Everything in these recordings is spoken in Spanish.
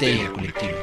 Histeria Colectiva.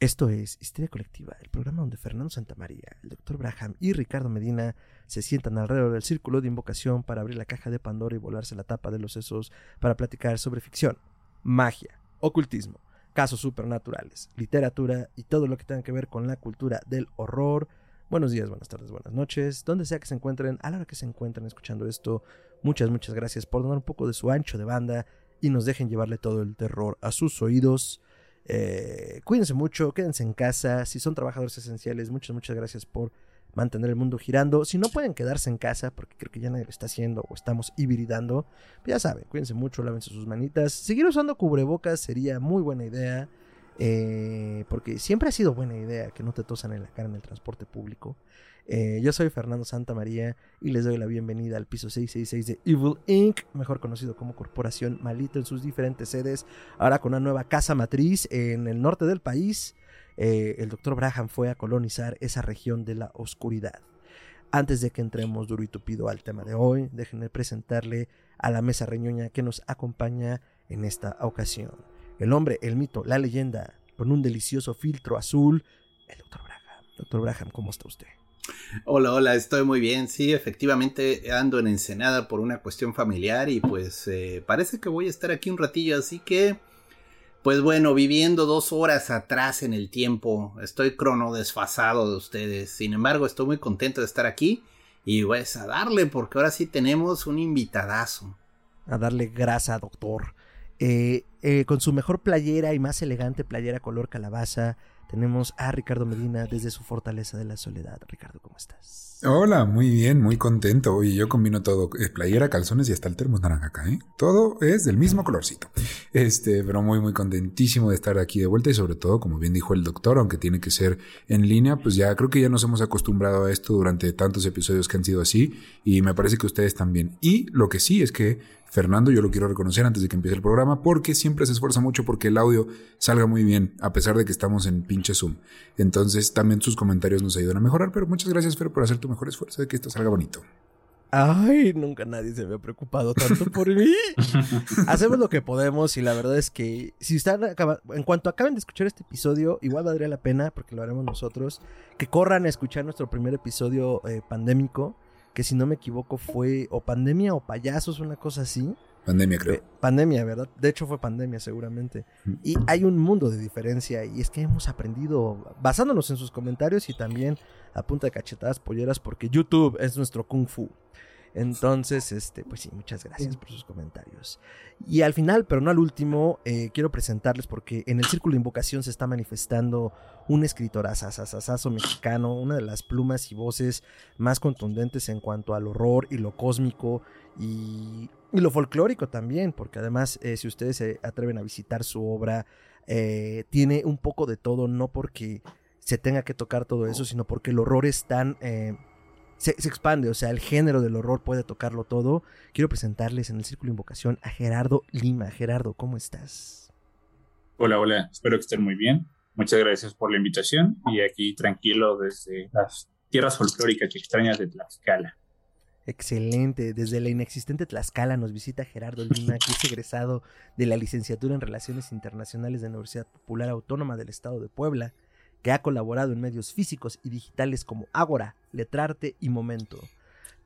Esto es Histeria Colectiva, el programa donde Fernando Santamaría, el Dr. Braham y Ricardo Medina se sientan alrededor del círculo de invocación para abrir la caja de Pandora y volarse la tapa de los sesos para platicar sobre ficción, magia, ocultismo, casos supernaturales, literatura y todo lo que tenga que ver con la cultura del horror. Buenos días, buenas tardes, buenas noches, donde sea que se encuentren, a la hora que se encuentren escuchando esto, muchas, muchas gracias por donar un poco de su ancho de banda y nos dejen llevarle todo el terror a sus oídos. Eh, cuídense mucho, quédense en casa. Si son trabajadores esenciales, muchas, muchas gracias por mantener el mundo girando. Si no pueden quedarse en casa, porque creo que ya nadie lo está haciendo o estamos hibridando, pues ya saben, cuídense mucho, lávense sus manitas. Seguir usando cubrebocas sería muy buena idea. Eh, porque siempre ha sido buena idea que no te tosan en la cara en el transporte público. Eh, yo soy Fernando Santa María y les doy la bienvenida al piso 666 de Evil Inc., mejor conocido como Corporación Malito en sus diferentes sedes, ahora con una nueva casa matriz en el norte del país. Eh, el doctor Braham fue a colonizar esa región de la oscuridad. Antes de que entremos duro y tupido al tema de hoy, déjenme presentarle a la mesa reñoña que nos acompaña en esta ocasión. El hombre, el mito, la leyenda, con un delicioso filtro azul, el doctor Braham. Doctor Braham, ¿cómo está usted? Hola, hola, estoy muy bien. Sí, efectivamente ando en Ensenada por una cuestión familiar y pues eh, parece que voy a estar aquí un ratillo, así que pues bueno, viviendo dos horas atrás en el tiempo, estoy crono desfasado de ustedes. Sin embargo, estoy muy contento de estar aquí y pues a darle porque ahora sí tenemos un invitadazo. A darle grasa, doctor. Eh, eh, con su mejor playera y más elegante playera color calabaza, tenemos a Ricardo Medina desde su fortaleza de la soledad. Ricardo, ¿cómo estás? Hola, muy bien, muy contento. Oye, yo combino todo, eh, playera, calzones y hasta el termo naranja acá, ¿eh? Todo es del mismo colorcito. Este, pero muy, muy contentísimo de estar aquí de vuelta y sobre todo, como bien dijo el doctor, aunque tiene que ser en línea, pues ya creo que ya nos hemos acostumbrado a esto durante tantos episodios que han sido así y me parece que ustedes también. Y lo que sí es que Fernando, yo lo quiero reconocer antes de que empiece el programa, porque siempre se esfuerza mucho porque el audio salga muy bien, a pesar de que estamos en pinche Zoom. Entonces, también sus comentarios nos ayudan a mejorar, pero muchas gracias, Fer, por hacer tu mejor esfuerzo de que esto salga bonito. Ay, nunca nadie se había preocupado tanto por mí. Hacemos lo que podemos y la verdad es que si están acaba- en cuanto acaben de escuchar este episodio, igual valdría la pena, porque lo haremos nosotros, que corran a escuchar nuestro primer episodio eh, pandémico, que si no me equivoco fue o pandemia o payasos, una cosa así. Pandemia, creo. Eh, pandemia, ¿verdad? De hecho fue pandemia seguramente. Y hay un mundo de diferencia y es que hemos aprendido basándonos en sus comentarios y también a punta de cachetadas polleras porque YouTube es nuestro kung fu. Entonces, este, pues sí, muchas gracias por sus comentarios. Y al final, pero no al último, eh, quiero presentarles porque en el Círculo de Invocación se está manifestando un escritor asasasasazo mexicano, una de las plumas y voces más contundentes en cuanto al horror y lo cósmico y, y lo folclórico también, porque además, eh, si ustedes se atreven a visitar su obra, eh, tiene un poco de todo, no porque se tenga que tocar todo eso, sino porque el horror es tan... se, se expande, o sea, el género del horror puede tocarlo todo. Quiero presentarles en el Círculo de Invocación a Gerardo Lima. Gerardo, ¿cómo estás? Hola, hola, espero que estén muy bien. Muchas gracias por la invitación y aquí tranquilo desde las tierras folclóricas y extrañas de Tlaxcala. Excelente. Desde la inexistente Tlaxcala nos visita Gerardo Lima, que es egresado de la licenciatura en Relaciones Internacionales de la Universidad Popular Autónoma del Estado de Puebla, que ha colaborado en medios físicos y digitales como Ágora, Letrarte y Momento.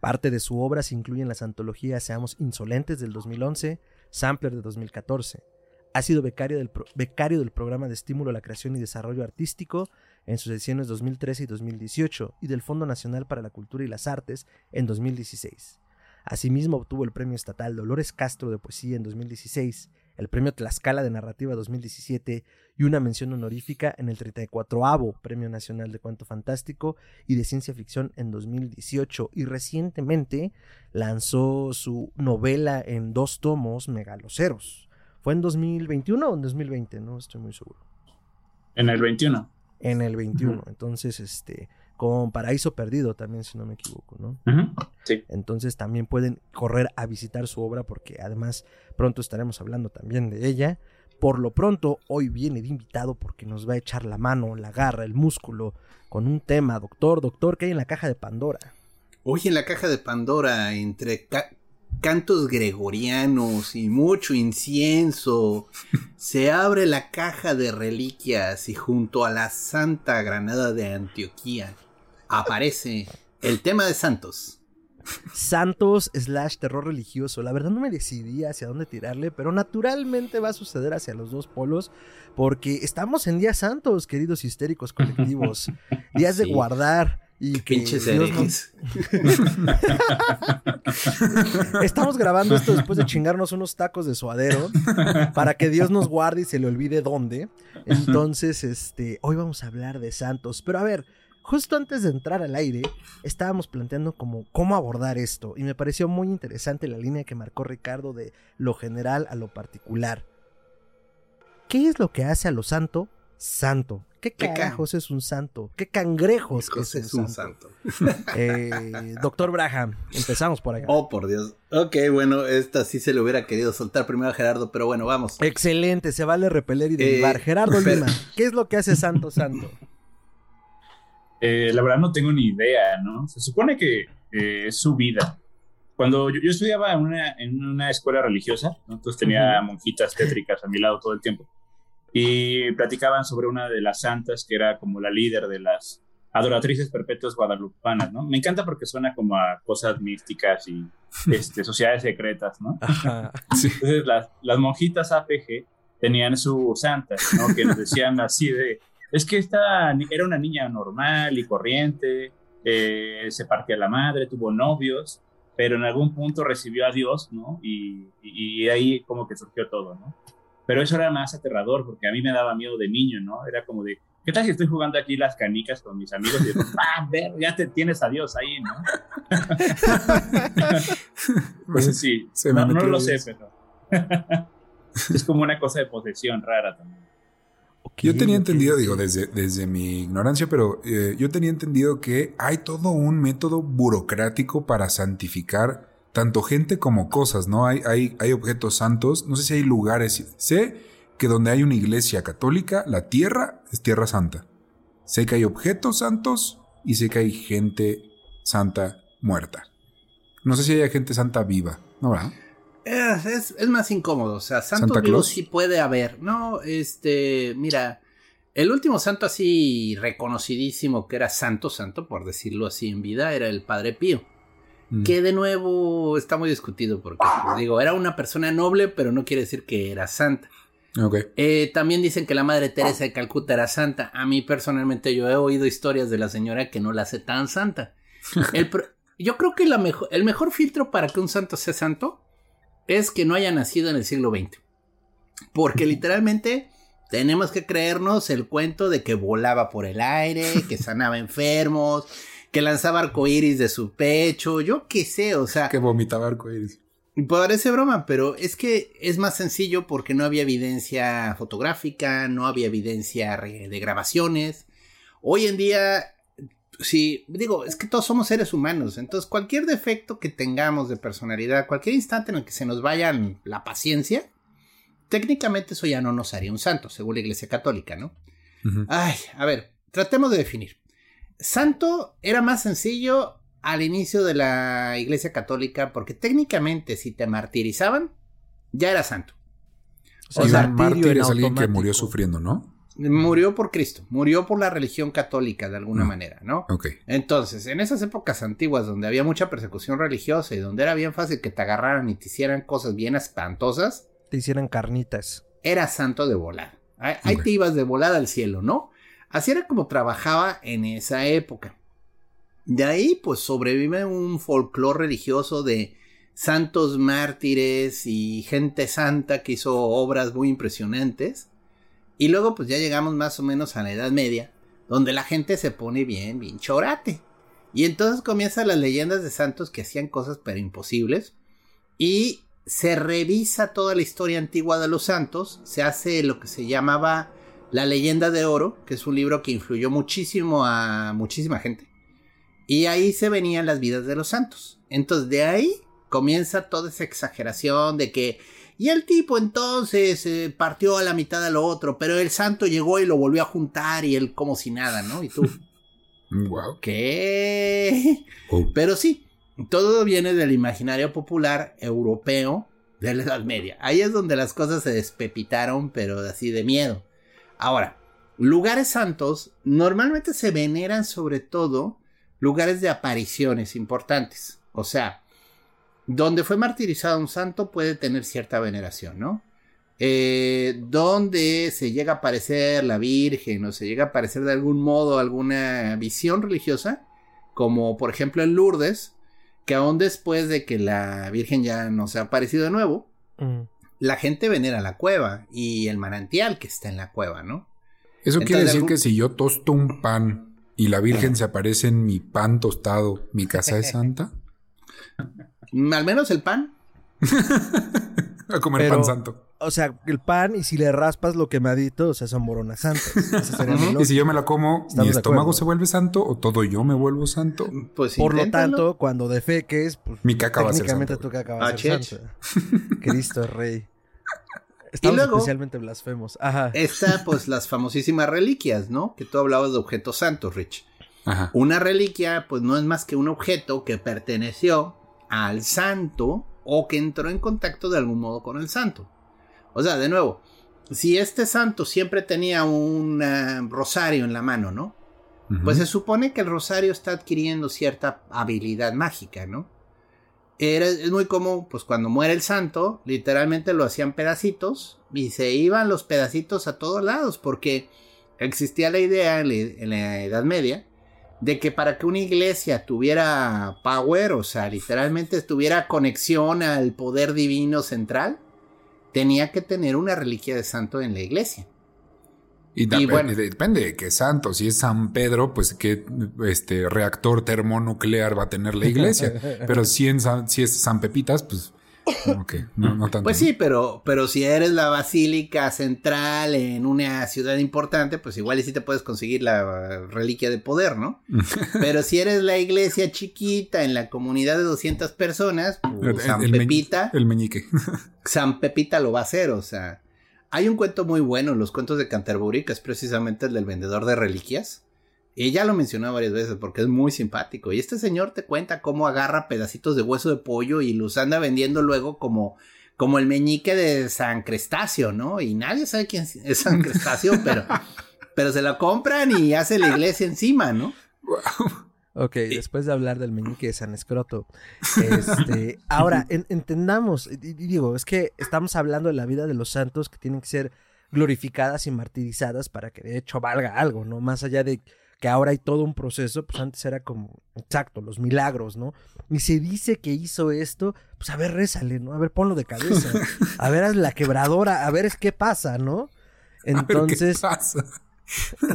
Parte de su obra se incluyen las antologías Seamos Insolentes del 2011, Sampler de 2014. Ha sido becario del, becario del programa de estímulo a la creación y desarrollo artístico en sus ediciones 2013 y 2018 y del Fondo Nacional para la Cultura y las Artes en 2016. Asimismo obtuvo el Premio Estatal Dolores Castro de Poesía en 2016, el Premio Tlaxcala de Narrativa 2017 y una mención honorífica en el 34 Premio Nacional de Cuento Fantástico y de Ciencia Ficción en 2018 y recientemente lanzó su novela en dos tomos, Megaloceros. ¿Fue en 2021 o en 2020? No estoy muy seguro. En el 21. En el 21. Ujú. Entonces, este, con Paraíso Perdido también, si no me equivoco, ¿no? Sí. Entonces también pueden correr a visitar su obra porque además pronto estaremos hablando también de ella. Por lo pronto, hoy viene de invitado porque nos va a echar la mano, la garra, el músculo con un tema, doctor, doctor, que hay en la caja de Pandora. Hoy en la caja de Pandora, entre cantos gregorianos y mucho incienso, se abre la caja de reliquias y junto a la Santa Granada de Antioquía aparece el tema de Santos. Santos slash terror religioso. La verdad no me decidí hacia dónde tirarle, pero naturalmente va a suceder hacia los dos polos, porque estamos en días santos, queridos histéricos colectivos. Días de guardar, y que Pinches Estamos grabando esto después de chingarnos unos tacos de suadero para que Dios nos guarde y se le olvide dónde. Entonces, este, hoy vamos a hablar de santos. Pero a ver, justo antes de entrar al aire, estábamos planteando como cómo abordar esto. Y me pareció muy interesante la línea que marcó Ricardo de lo general a lo particular. ¿Qué es lo que hace a lo santo santo? ¿Qué cajos es un santo? ¿Qué cangrejos es, un, santo? Eh, doctor Braham, empezamos por acá. Oh, por Dios. Ok, bueno, esta sí se le hubiera querido soltar primero a Gerardo, pero bueno, vamos. Excelente, se vale repeler y derivar. Eh, Gerardo Lima, ¿qué es lo que hace santo santo? Eh, la verdad no tengo ni idea, ¿no? Se supone que es su vida. Cuando yo, estudiaba en una, en una, escuela religiosa, entonces tenía monjitas tétricas a mi lado todo el tiempo y platicaban sobre una de las santas que era como la líder de las adoratrices perpetuas guadalupanas, ¿no? Me encanta porque suena como a cosas místicas y este, sociedades secretas, ¿no? Entonces las, las, monjitas APG tenían su santa, ¿no? Que nos decían así de, es que esta era una niña normal y corriente, eh, se partía la madre, tuvo novios, pero en algún punto recibió a Dios, ¿no? Y, y, y ahí como que surgió todo, ¿no? Pero eso era más aterrador porque a mí me daba miedo de niño, ¿no? Era como de, ¿qué tal si estoy jugando aquí las canicas con mis amigos y digo, ah, ver, ya te tienes a Dios ahí, ¿no? pues sí, no, lo sé, pero es como una cosa de posesión rara también. Yo tenía entendido, digo, desde, desde mi ignorancia, pero eh, yo tenía entendido que hay todo un método burocrático para santificar tanto gente como cosas, ¿no? Hay, hay, hay objetos santos, no sé si hay lugares, sé que donde hay una iglesia católica, la tierra es tierra santa. Sé que hay objetos santos y sé que hay gente santa muerta. No sé si hay gente santa viva, ¿no verdad? Es, es, más incómodo, o sea, santo vivo sí puede haber. No, este, mira, el último santo así reconocidísimo que era santo, santo, por decirlo así en vida, era el Padre Pío. Mm. Que de nuevo está muy discutido porque, pues, digo, era una persona noble, pero no quiere decir que era santa. Eh, también dicen que la madre Teresa de Calcuta era santa. A mí personalmente yo he oído historias de la señora que no la hace tan santa. yo creo que la el mejor filtro para que un santo sea santo es que no haya nacido en el siglo XX. Porque literalmente tenemos que creernos el cuento de que volaba por el aire, que sanaba enfermos, que lanzaba arcoíris de su pecho, yo qué sé, o sea. Que vomitaba arcoíris. Parece broma, pero es que es más sencillo porque no había evidencia fotográfica, no había evidencia de grabaciones. Hoy en día, sí, digo, es que todos somos seres humanos, entonces cualquier defecto que tengamos de personalidad, cualquier instante en el que se nos vaya la paciencia, técnicamente eso ya no nos haría un santo, según la Iglesia Católica, ¿no? Ay, a ver, tratemos de definir. Santo era más sencillo al inicio de la Iglesia Católica porque técnicamente si te martirizaban, ya era santo. O, sea, mártir es alguien que murió sufriendo, ¿no? Murió por Cristo, murió por la religión católica de alguna mm. manera, ¿no? Ok. Entonces, en esas épocas antiguas donde había mucha persecución religiosa y donde era bien fácil que te agarraran y te hicieran cosas bien espantosas, te hicieran carnitas. Era santo de volar. Ahí, te ibas de volada al cielo, ¿no? Así era como trabajaba en esa época. De ahí pues sobrevive un folclore religioso de santos mártires y gente santa que hizo obras muy impresionantes. Y luego pues ya llegamos más o menos a la Edad Media, donde la gente se pone bien, bien chorate. Y entonces comienzan las leyendas de santos que hacían cosas pero imposibles. Y se revisa toda la historia antigua de los santos, se hace lo que se llamaba la leyenda de oro, que es un libro que influyó muchísimo a muchísima gente. Y ahí se venían las vidas de los santos. Entonces de ahí comienza toda esa exageración de que Y el tipo entonces eh, partió a la mitad de lo otro, pero el santo llegó y lo volvió a juntar y él como si nada, ¿no? Y tú, Wow. ¿qué? Oh. Pero sí, todo viene del imaginario popular europeo de la Edad Media. Ahí es donde las cosas se despepitaron, pero así de miedo. Ahora, lugares santos normalmente se veneran sobre todo lugares de apariciones importantes. O sea, donde fue martirizado un santo puede tener cierta veneración, ¿no? Eh, donde se llega a aparecer la Virgen o se llega a aparecer de algún modo alguna visión religiosa, como por ejemplo en Lourdes, que aún después de que la Virgen ya no se ha aparecido de nuevo, Mm. la gente venera la cueva y el manantial que está en la cueva, ¿no? Eso quiere decir algún- que si yo tosto un pan y la Virgen se aparece en mi pan tostado, ¿mi casa es santa? Al menos el pan. A comer Pero- pan santo. O sea, el pan y si le raspas lo quemadito, o sea, son moronas santas. Y si yo me la como, Estamos ¿mi estómago se vuelve santo o todo yo me vuelvo santo? Pues Por lo tanto, cuando defeques, pues Mi caca va a ser santo. tu caca va a Ah, ser santa. Cristo es rey. Estamos luego- especialmente blasfemos. Ajá. Está pues las famosísimas reliquias, ¿no? Que tú hablabas de objetos santos, Rich. Ajá. Una reliquia pues no es más que un objeto que perteneció al santo o que entró en contacto de algún modo con el santo. O sea, de nuevo, si este santo siempre tenía un eh, rosario en la mano, ¿no? Pues se supone que el rosario está adquiriendo cierta habilidad mágica, ¿no? Era, es muy común, pues cuando muere el santo, literalmente lo hacían pedacitos y se iban los pedacitos a todos lados, porque existía la idea en la, en la Edad Media de que para que una iglesia tuviera power, o sea, literalmente tuviera conexión al poder divino central, tenía que tener una reliquia de santo en la iglesia. Y, Y bueno. depende de qué santo. Si es San Pedro, pues qué este, reactor termonuclear va a tener la iglesia. Pero si, en San- si es San Pepitas, pues que no, no tanto. Pues sí, pero, pero si eres la basílica central en una ciudad importante, pues igual y sí te puedes conseguir la reliquia de poder, ¿no? Pero si eres la iglesia chiquita en la comunidad de 200 personas, pues, El- San el Pepita, El meñique. San Pepita lo va a hacer, o sea. Hay un cuento muy bueno, los cuentos de Canterbury, que es precisamente el del vendedor de reliquias. Y ya lo mencionó varias veces porque es muy simpático. Y este señor te cuenta cómo agarra pedacitos de hueso de pollo y los anda vendiendo luego como, como el meñique de San Crestáceo, ¿no? Y nadie sabe quién es San Crestáceo, pero, pero se lo compran y hace la iglesia encima, ¿no? Ok, después de hablar del meñique de San Escroto. Este, ahora, en- entendamos, digo, es que estamos hablando de la vida de los santos que tienen que ser glorificadas y martirizadas para que de hecho valga algo, ¿no? Más allá de que ahora hay todo un proceso, pues antes era como, exacto, los milagros, ¿no? Y se dice que hizo esto, pues a ver, rézale, ¿no? A ver, ponlo de cabeza. A ver, haz la quebradora, a ver es qué pasa, ¿no? A ver, ¿qué Entonces, pasa?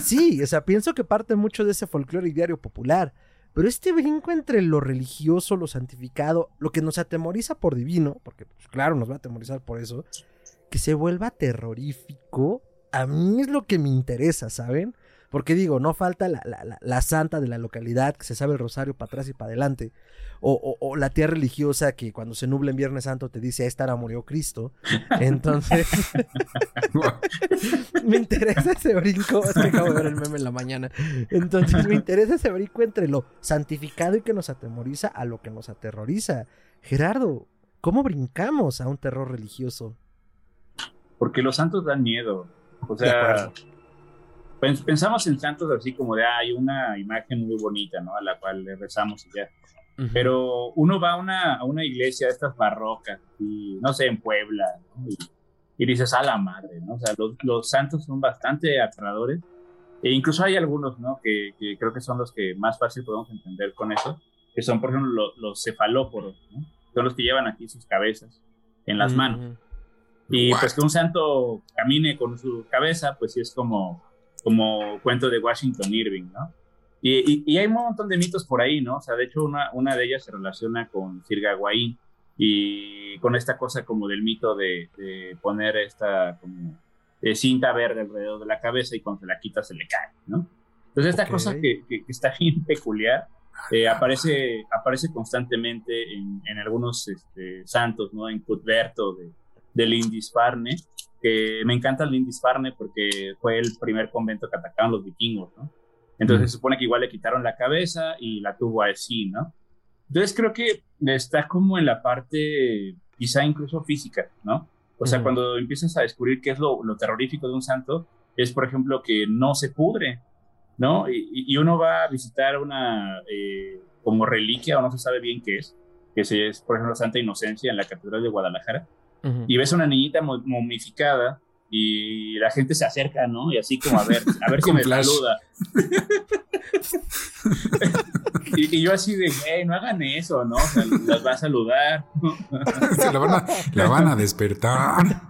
Sí, o sea, pienso que parte mucho de ese folclore diario popular. Pero este brinco entre lo religioso, lo santificado, lo que nos atemoriza por divino, porque pues, claro, nos va a atemorizar por eso, que se vuelva terrorífico, a mí es lo que me interesa, ¿saben? Porque digo, no falta la, la- la- santa de la localidad que se sabe el rosario para atrás y para adelante. O, o- o la tía religiosa que cuando se nubla en Viernes Santo te dice, a esta hora murió Cristo. Entonces, me interesa ese brinco. Es que acabo de ver el meme en la mañana. Entonces, me interesa ese brinco entre lo santificado y que nos atemoriza a lo que nos aterroriza. Gerardo, ¿cómo brincamos a un terror religioso? Porque los santos dan miedo. O sea, pensamos en santos así como de, ah, hay una imagen muy bonita, ¿no? A la cual le rezamos y ya. Pero uno va a una, a una iglesia de estas barrocas, y no sé, en Puebla, ¿no? y, y dices, a la madre, ¿no? O sea, los, los santos son bastante aterradores. E incluso hay algunos, ¿no? Que, que creo que son los que más fácil podemos entender con eso, que son, por ejemplo, lo- los cefalóporos, ¿no? Son los que llevan aquí sus cabezas en las manos. Y What? pues que un santo camine con su cabeza, pues sí es como, como cuento de Washington Irving, ¿no? Y, y- y hay un montón de mitos por ahí, ¿no? O sea, de hecho, una, una de ellas se relaciona con Sir Gawain y con esta cosa como del mito de, de poner esta como eh, cinta verde alrededor de la cabeza y cuando se la quita se le cae, ¿no? Entonces, esta Ok. cosa que, que- que está bien peculiar eh, aparece, aparece constantemente en, en algunos este, santos, ¿no? En Cuthberto de, de Lindisfarne, que me encanta Lindisfarne porque fue el primer convento que atacaron los vikingos, ¿no? Entonces se supone que igual le quitaron la cabeza y la tuvo así, ¿no? Entonces creo que está como en la parte quizá incluso física, ¿no? O sea, cuando empiezas a descubrir qué es lo, terrorífico de un santo, es por ejemplo que no se pudre, ¿no? Y, uno va a visitar una eh, como reliquia o no se sabe bien qué es, que es por ejemplo Santa Inocencia en la Catedral de Guadalajara, y ves a una niñita momificada y la gente se acerca, ¿no? Y así como a ver, a ver si me saluda. y, yo así de, hey, no hagan eso, ¿no? O sea, las va a saludar. Se la van a, la van a despertar.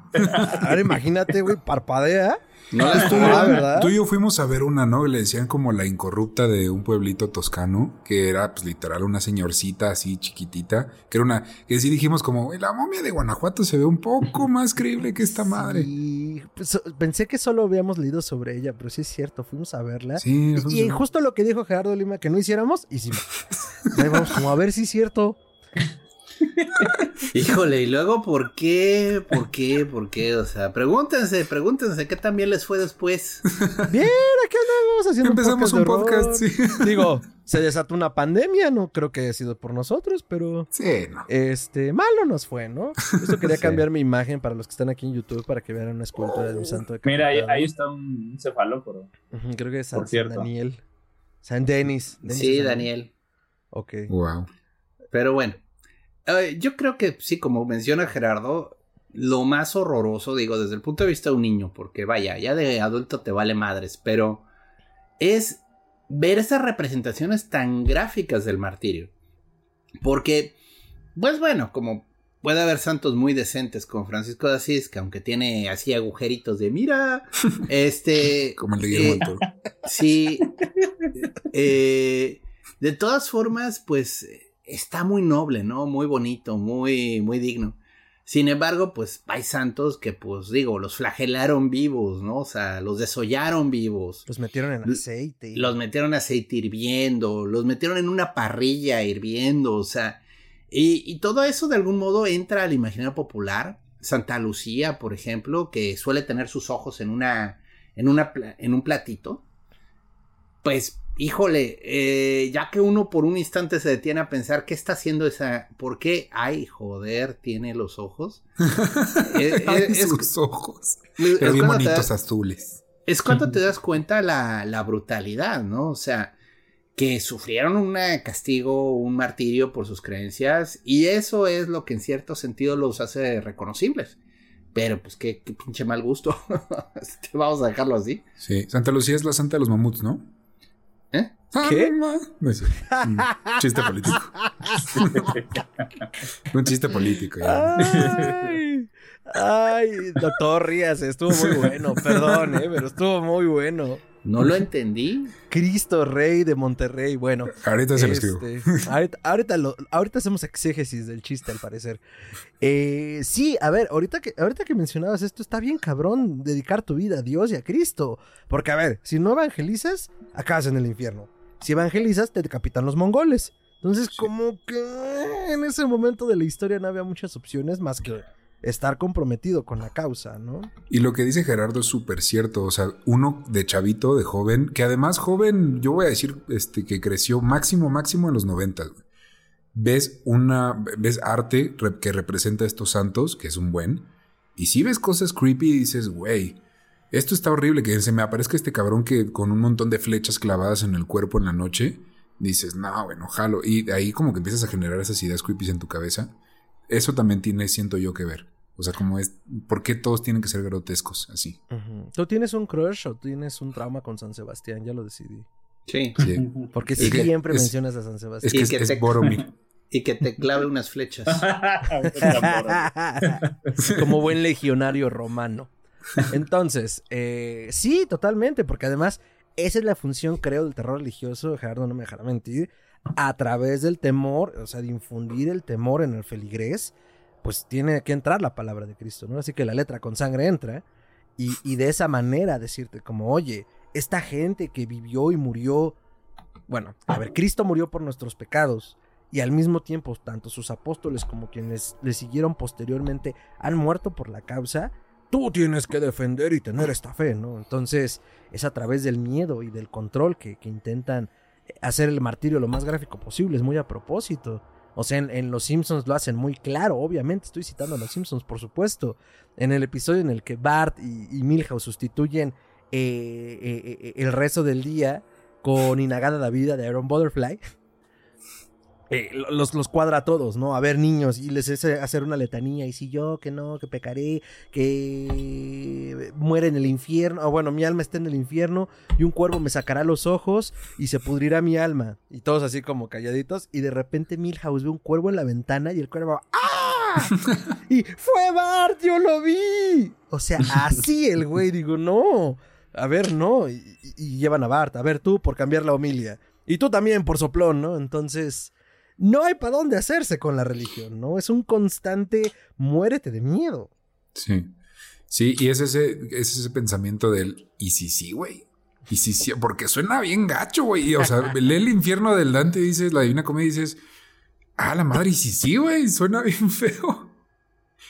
Ahora imagínate, güey, parpadea no la ah, ¿verdad? Tú y yo fuimos a ver una, ¿no? Le decían como la incorrupta de un pueblito toscano, que era pues literal una señorcita así chiquitita, que era una, que sí dijimos como, la momia de Guanajuato se ve un poco más creíble que esta madre. Y pues, pensé que solo habíamos leído sobre ella, pero sí es cierto, fuimos a verla. Sí, y, y justo lo que dijo Gerardo Lima, que no hiciéramos, hicimos. Ahí vamos como a ver si es cierto. Híjole, y luego, ¿por qué? ¿Por qué? ¿Por qué? O sea, pregúntense, pregúntense qué también les fue después. Bien, aquí andamos haciendo Empezamos un podcast, sí. Digo, se desató una pandemia, no creo que haya sido por nosotros, pero. Sí, no. Este, malo nos fue, ¿no? Eso quería cambiar mi imagen para los que están aquí en YouTube para que vean una escultura de un santo de Mira, ahí, está un cefalóporo. creo que es San, Daniel. San Denis. sí, Daniel. Ok. Wow. Pero bueno, yo creo que sí, como menciona Gerardo, lo más horroroso, digo, desde el punto de vista de un niño, porque vaya, ya de adulto te vale madres, pero es ver esas representaciones tan gráficas del martirio. Porque, pues bueno, como puede haber santos muy decentes como Francisco de Asís, que aunque tiene así agujeritos de mira, este... como el de Guillermo eh, Sí. Eh, de todas formas, pues está muy noble, ¿no? Muy bonito, muy, muy digno. Sin embargo, pues hay santos que, pues digo, los flagelaron vivos, ¿no? O sea, los desollaron vivos. Los metieron en aceite. Los metieron en aceite hirviendo, los metieron en una parrilla hirviendo, o sea, y, y todo eso de algún modo entra al imaginario popular. Santa Lucía, por ejemplo, que suele tener sus ojos en una, en una, en un platito. Pues híjole, eh, ya que uno por un instante se detiene a pensar qué está haciendo esa, ¿por qué? Ay, joder, tiene los ojos. Eh, eh, sus ojos. Es, bien bonitos azules. Es cuando te das cuenta la, la brutalidad, ¿no? O sea, que sufrieron un castigo, un martirio por sus creencias, y eso es lo que en cierto sentido los hace reconocibles. Pero pues qué, qué pinche mal gusto. Vamos a dejarlo así. Sí, Santa Lucía es la santa de los mamuts, ¿no? ¿Eh? ¿Qué? No. Un chiste político. Un chiste político. Ay, ay, doctor Rías, estuvo muy bueno. Perdón, eh, pero estuvo muy bueno. No lo entendí. Cristo Rey de Monterrey. Bueno. Ahorita se lo escribo. Este, ahorita, ahorita, hacemos exégesis del chiste, al parecer. Eh, sí, a ver, ahorita que, ahorita que mencionabas esto, está bien cabrón dedicar tu vida a Dios y a Cristo. Porque, a ver, si no evangelizas, acabas en el infierno. Si evangelizas, te decapitan los mongoles. Entonces, como que en ese momento de la historia no había muchas opciones más que estar comprometido con la causa, ¿no? Y lo que dice Gerardo es súper cierto, o sea, uno de chavito, de joven, que además joven, yo voy a decir este, que creció máximo, máximo en los noventas, ves una, ves arte que representa a estos santos, que es un buen, y si ves cosas creepy y dices, güey, esto está horrible, que se me aparezca este cabrón que con un montón de flechas clavadas en el cuerpo en la noche, dices, no, bueno, jalo, y ahí como que empiezas a generar esas ideas creepy en tu cabeza eso también tiene, siento yo, que ver. O sea, como es, ¿por qué todos tienen que ser grotescos así? ¿Tú tienes un crush o tienes un trauma con San Sebastián? Ya lo decidí. Sí. Porque siempre mencionas a San Sebastián. Es que, es, Y que te clave unas flechas. Como buen legionario romano. Entonces, eh, sí, totalmente, porque además esa es la función, creo, del terror religioso, Gerardo no me dejará mentir, a través del temor, o sea, de infundir el temor en el feligrés, pues tiene que entrar la palabra de Cristo, ¿no? Así que la letra con sangre entra y, y de esa manera decirte como, oye, esta gente que vivió y murió, bueno, a ver, Cristo murió por nuestros pecados y al mismo tiempo tanto sus apóstoles como quienes le siguieron posteriormente han muerto por la causa, tú tienes que defender y tener esta fe, ¿no? Entonces es a través del miedo y del control que, intentan hacer el martirio lo más gráfico posible, es muy a propósito. O sea, en, Los Simpsons lo hacen muy claro, obviamente, estoy citando a Los Simpsons, por supuesto. En el episodio en el que Bart y, Milhouse sustituyen eh, eh, eh, el resto del día con Inagada la vida de Aaron Butterfly, eh, los, los cuadra a todos, ¿no? A ver, niños, y les hace hacer una letanía, y si yo, que no, que pecaré, que muere en el infierno, o bueno, mi alma está en el infierno, y un cuervo me sacará los ojos, y se pudrirá mi alma. Y todos así como calladitos, y de repente Milhouse ve un cuervo en la ventana, y el cuervo, ¡ah! y fue Bart, yo lo vi. O sea, así el güey, digo, no, a ver, no, y, y llevan a Bart, a ver tú por cambiar la homilia. Y tú también por soplón, ¿no? Entonces, no hay para dónde hacerse con la religión, ¿no? Es un constante muérete de miedo. Sí. Sí, y es ese, es ese pensamiento del ¿y si sí, güey? Y si sí, porque suena bien gacho, güey. O sea, lee el infierno del Dante, dices, la Divina Comedia, dices, ah, la madre, y si sí, güey, suena bien feo.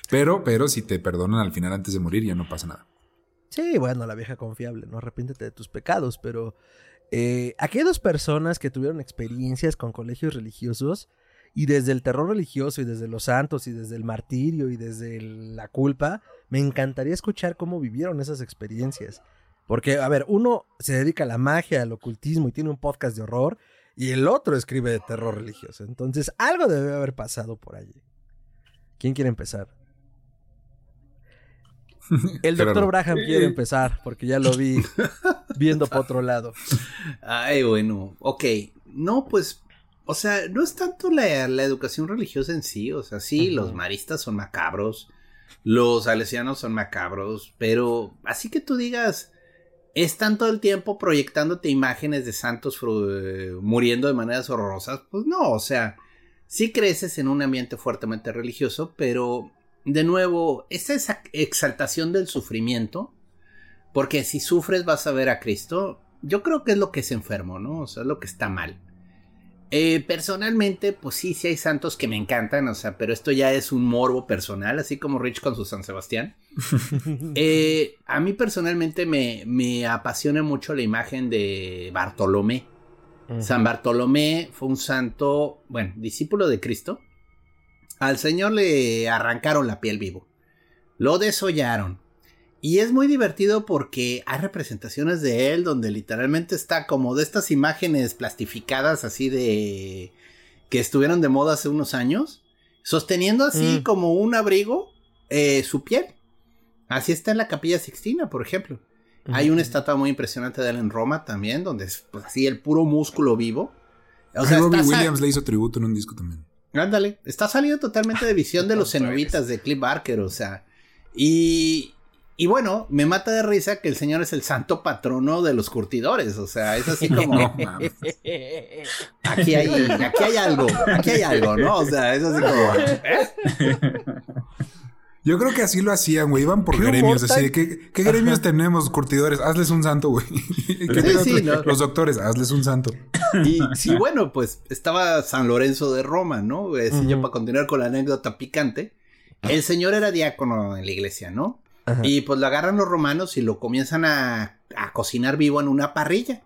Pero, pero si te perdonan al final antes de morir, ya no pasa nada. Sí, bueno, la vieja confiable, no arrepiéntete de tus pecados, pero eh, aquellas personas que tuvieron experiencias con colegios religiosos y desde el terror religioso y desde los santos y desde el martirio y desde la culpa, me encantaría escuchar cómo vivieron esas experiencias. Porque, a ver, uno se dedica a la magia, al ocultismo y tiene un podcast de horror y el otro escribe de terror religioso. Entonces, algo debe haber pasado por allí. ¿Quién quiere empezar? El doctor Braham quiere empezar porque ya lo vi viendo por otro lado. Ay, bueno, ok. No, pues, o sea, no es tanto la, educación religiosa en sí, o sea, sí, los maristas son macabros, los salesianos son macabros, pero así que tú digas, están todo el tiempo proyectándote imágenes de santos eh, muriendo de maneras horrorosas, pues no, o sea, sí creces en un ambiente fuertemente religioso, pero de nuevo, esa exaltación del sufrimiento, porque si sufres vas a ver a Cristo, yo creo que es lo que es enfermo, ¿no? O sea, es lo que está mal. Eh, personalmente, pues sí, sí hay santos que me encantan, o sea, pero esto ya es un morbo personal, así como Rich con su San Sebastián. Eh, a mí personalmente me, me, apasiona mucho la imagen de Bartolomé. San Bartolomé fue un santo, bueno, discípulo de Cristo, al señor le arrancaron la piel vivo. Lo desollaron. Y es muy divertido porque hay representaciones de él donde literalmente está como de estas imágenes plastificadas así de... que estuvieron de moda hace unos años. Sosteniendo así mm. como un abrigo eh, su piel. Así está en la capilla Sixtina, por ejemplo. Hay una estatua muy impresionante de él en Roma también, donde es pues, así el puro músculo vivo. O sea, Robbie Williams le hizo tributo en un disco también. Ándale, está saliendo totalmente de visión de los cenobitas de Cliff Barker, o sea. Y, y bueno, me mata de risa que el señor es el santo patrono de los curtidores, o sea, es así como... aquí, hay, aquí hay algo, aquí hay algo, ¿no? O sea, es así como... ¿eh? Yo creo que así lo hacían, güey. Iban por gremios. Así ¿qué, gremios tenemos, curtidores? Hazles un santo, güey. Los doctores, hazles un santo. Y sí, bueno, pues estaba San Lorenzo de Roma, ¿no? para continuar con la anécdota picante. El señor era diácono en la iglesia, ¿no? Y pues lo agarran los romanos y lo comienzan a, cocinar vivo en una parrilla.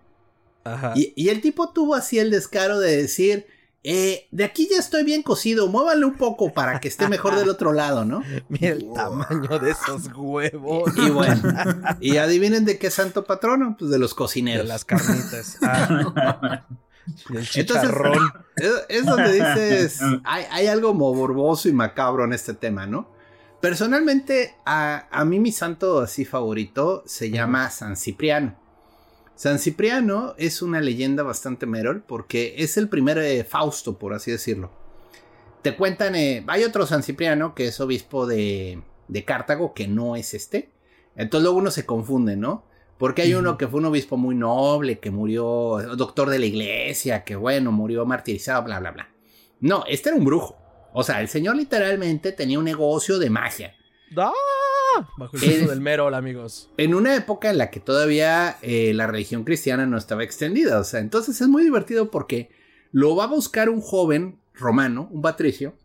Ajá. Y, y el tipo tuvo así el descaro de decir eh, de aquí ya estoy bien cocido, muévale un poco para que esté mejor del otro lado, ¿no? Mira el tamaño de esos huevos. Y, bueno, y adivinen de qué santo patrono, pues de los cocineros. De las carnitas. Ah. el chicharrón. es, donde dices, hay, algo morboso y macabro en este tema, ¿no? Personalmente, a, a mí mi santo así favorito se llama San Cipriano. San Cipriano es una leyenda bastante merol porque es el primer eh, Fausto, por así decirlo. Te cuentan, eh, hay otro San Cipriano que es obispo de, de, Cartago, que no es este. Entonces luego uno se confunde, ¿no? Porque hay uno que fue un obispo muy noble, que murió, doctor de la iglesia, que bueno, murió martirizado, bla, bla, bla. No, este era un brujo. O sea, el señor literalmente tenía un negocio de magia. ¡Ah! Bajo el del Merol, amigos. En una época en la que todavía eh, la religión cristiana no estaba extendida. O sea, entonces es muy divertido porque lo va a buscar un joven romano, un patricio,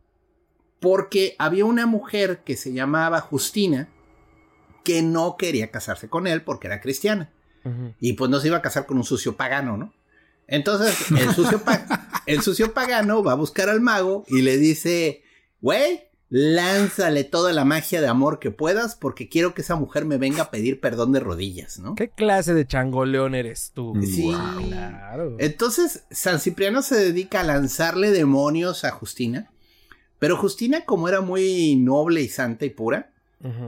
porque había una mujer que se llamaba Justina que no quería casarse con él porque era cristiana. Y pues no se iba a casar con un sucio pagano, ¿no? Entonces, el sucio, el sucio pagano va a buscar al mago y le dice, güey, lánzale toda la magia de amor que puedas porque quiero que esa mujer me venga a pedir perdón de rodillas, ¿no? ¿Qué clase de changoleón eres tú? Sí, claro. Entonces, San Cipriano se dedica a lanzarle demonios a Justina, pero Justina, como era muy noble y santa y pura,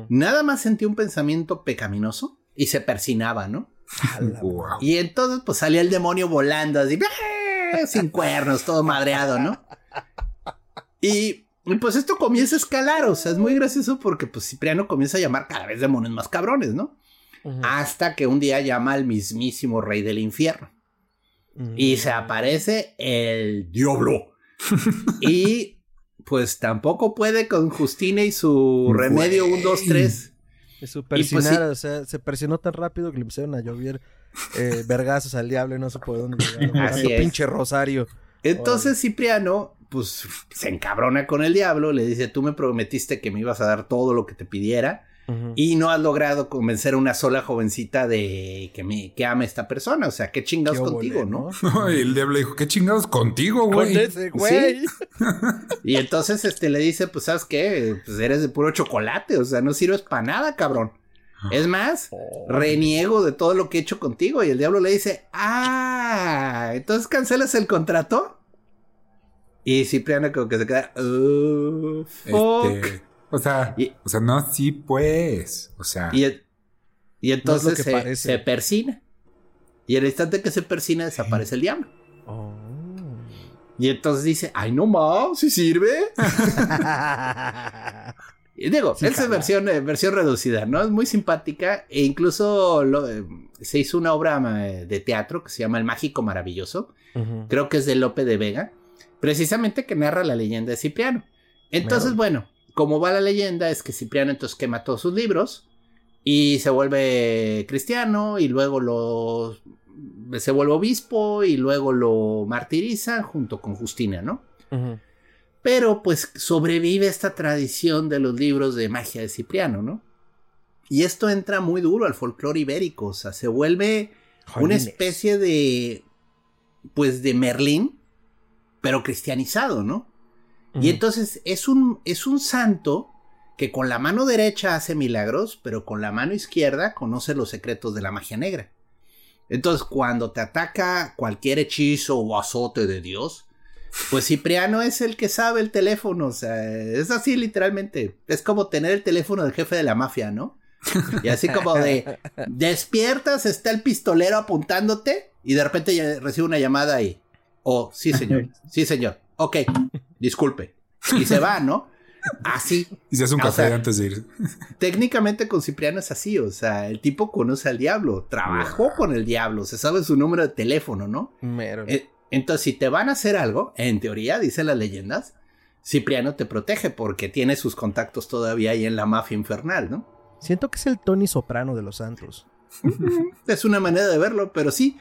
nada más sentía un pensamiento pecaminoso y se persinaba, ¿no? Y entonces, pues salía el demonio volando así, sin cuernos, todo madreado, ¿no? Y, pues esto comienza a escalar, o sea, es muy gracioso porque pues Cipriano comienza a llamar cada vez demonios más cabrones, ¿no? Hasta que un día llama al mismísimo rey del infierno. Y se aparece el diablo. y pues tampoco puede con Justina y su remedio 1, 2, 3. Su persinar, pues o sea, se persinó tan rápido que le empezaron a llover eh, vergazos al diablo y no supo de dónde llegaron. Así pinche rosario. Entonces Cipriano, pues, se encabrona con el diablo, le dice, tú me prometiste que me ibas a dar todo lo que te pidiera y no has logrado convencer a una sola jovencita de que me que ame a esta persona. O sea, qué chingados contigo, ¿no? y el diablo dijo, qué chingados contigo, güey. güey. y entonces este le dice, pues, ¿sabes qué? Pues eres de puro chocolate, o sea, no sirves para nada, cabrón. Es más, reniego de todo lo que he hecho contigo. Y el diablo le dice, ah, entonces cancelas el contrato. Y Cipriano como que se queda, oh, fuck. O sea, o sea, no, sí, pues. O sea. Y, y entonces se, persina. Y en el instante que se persina, desaparece el diablo. Oh. Y entonces dice, ay, no más, si sirve. y digo, esa es versión, eh, versión reducida, ¿no? Es muy simpática. E incluso eh, se hizo una obra eh, de teatro que se llama El Mágico Maravilloso. Creo que es de Lope de Vega. Precisamente que narra la leyenda de Cipriano. Entonces, bueno como va la leyenda es que Cipriano entonces quema todos sus libros y se vuelve cristiano y luego lo se vuelve obispo y luego lo martirizan junto con Justina, ¿no? Pero pues sobrevive esta tradición de los libros de magia de Cipriano, ¿no? Y esto entra muy duro al folclore ibérico, o sea, se vuelve una especie de pues de Merlín, pero cristianizado, ¿no? Y entonces es un, es un santo que con la mano derecha hace milagros, pero con la mano izquierda conoce los secretos de la magia negra. Entonces, cuando te ataca cualquier hechizo o azote de Dios, pues Cipriano es el que sabe el teléfono, o sea, es así literalmente. Es como tener el teléfono del jefe de la mafia, ¿no? Y así como de, despiertas, está el pistolero apuntándote y de repente recibe una llamada y, oh, sí señor, sí señor, ok, disculpe. Y se va, ¿no? Así. Y se hace un café antes de ir. Técnicamente con Cipriano es así, o sea, el tipo conoce al diablo, trabajó con el diablo, se sabe su número de teléfono, ¿no? Eh, entonces, si te van a hacer algo, en teoría, dicen las leyendas, Cipriano te protege porque tiene sus contactos todavía ahí en la mafia infernal, ¿no? Siento que es el Tony Soprano de los santos. es una manera de verlo, pero sí.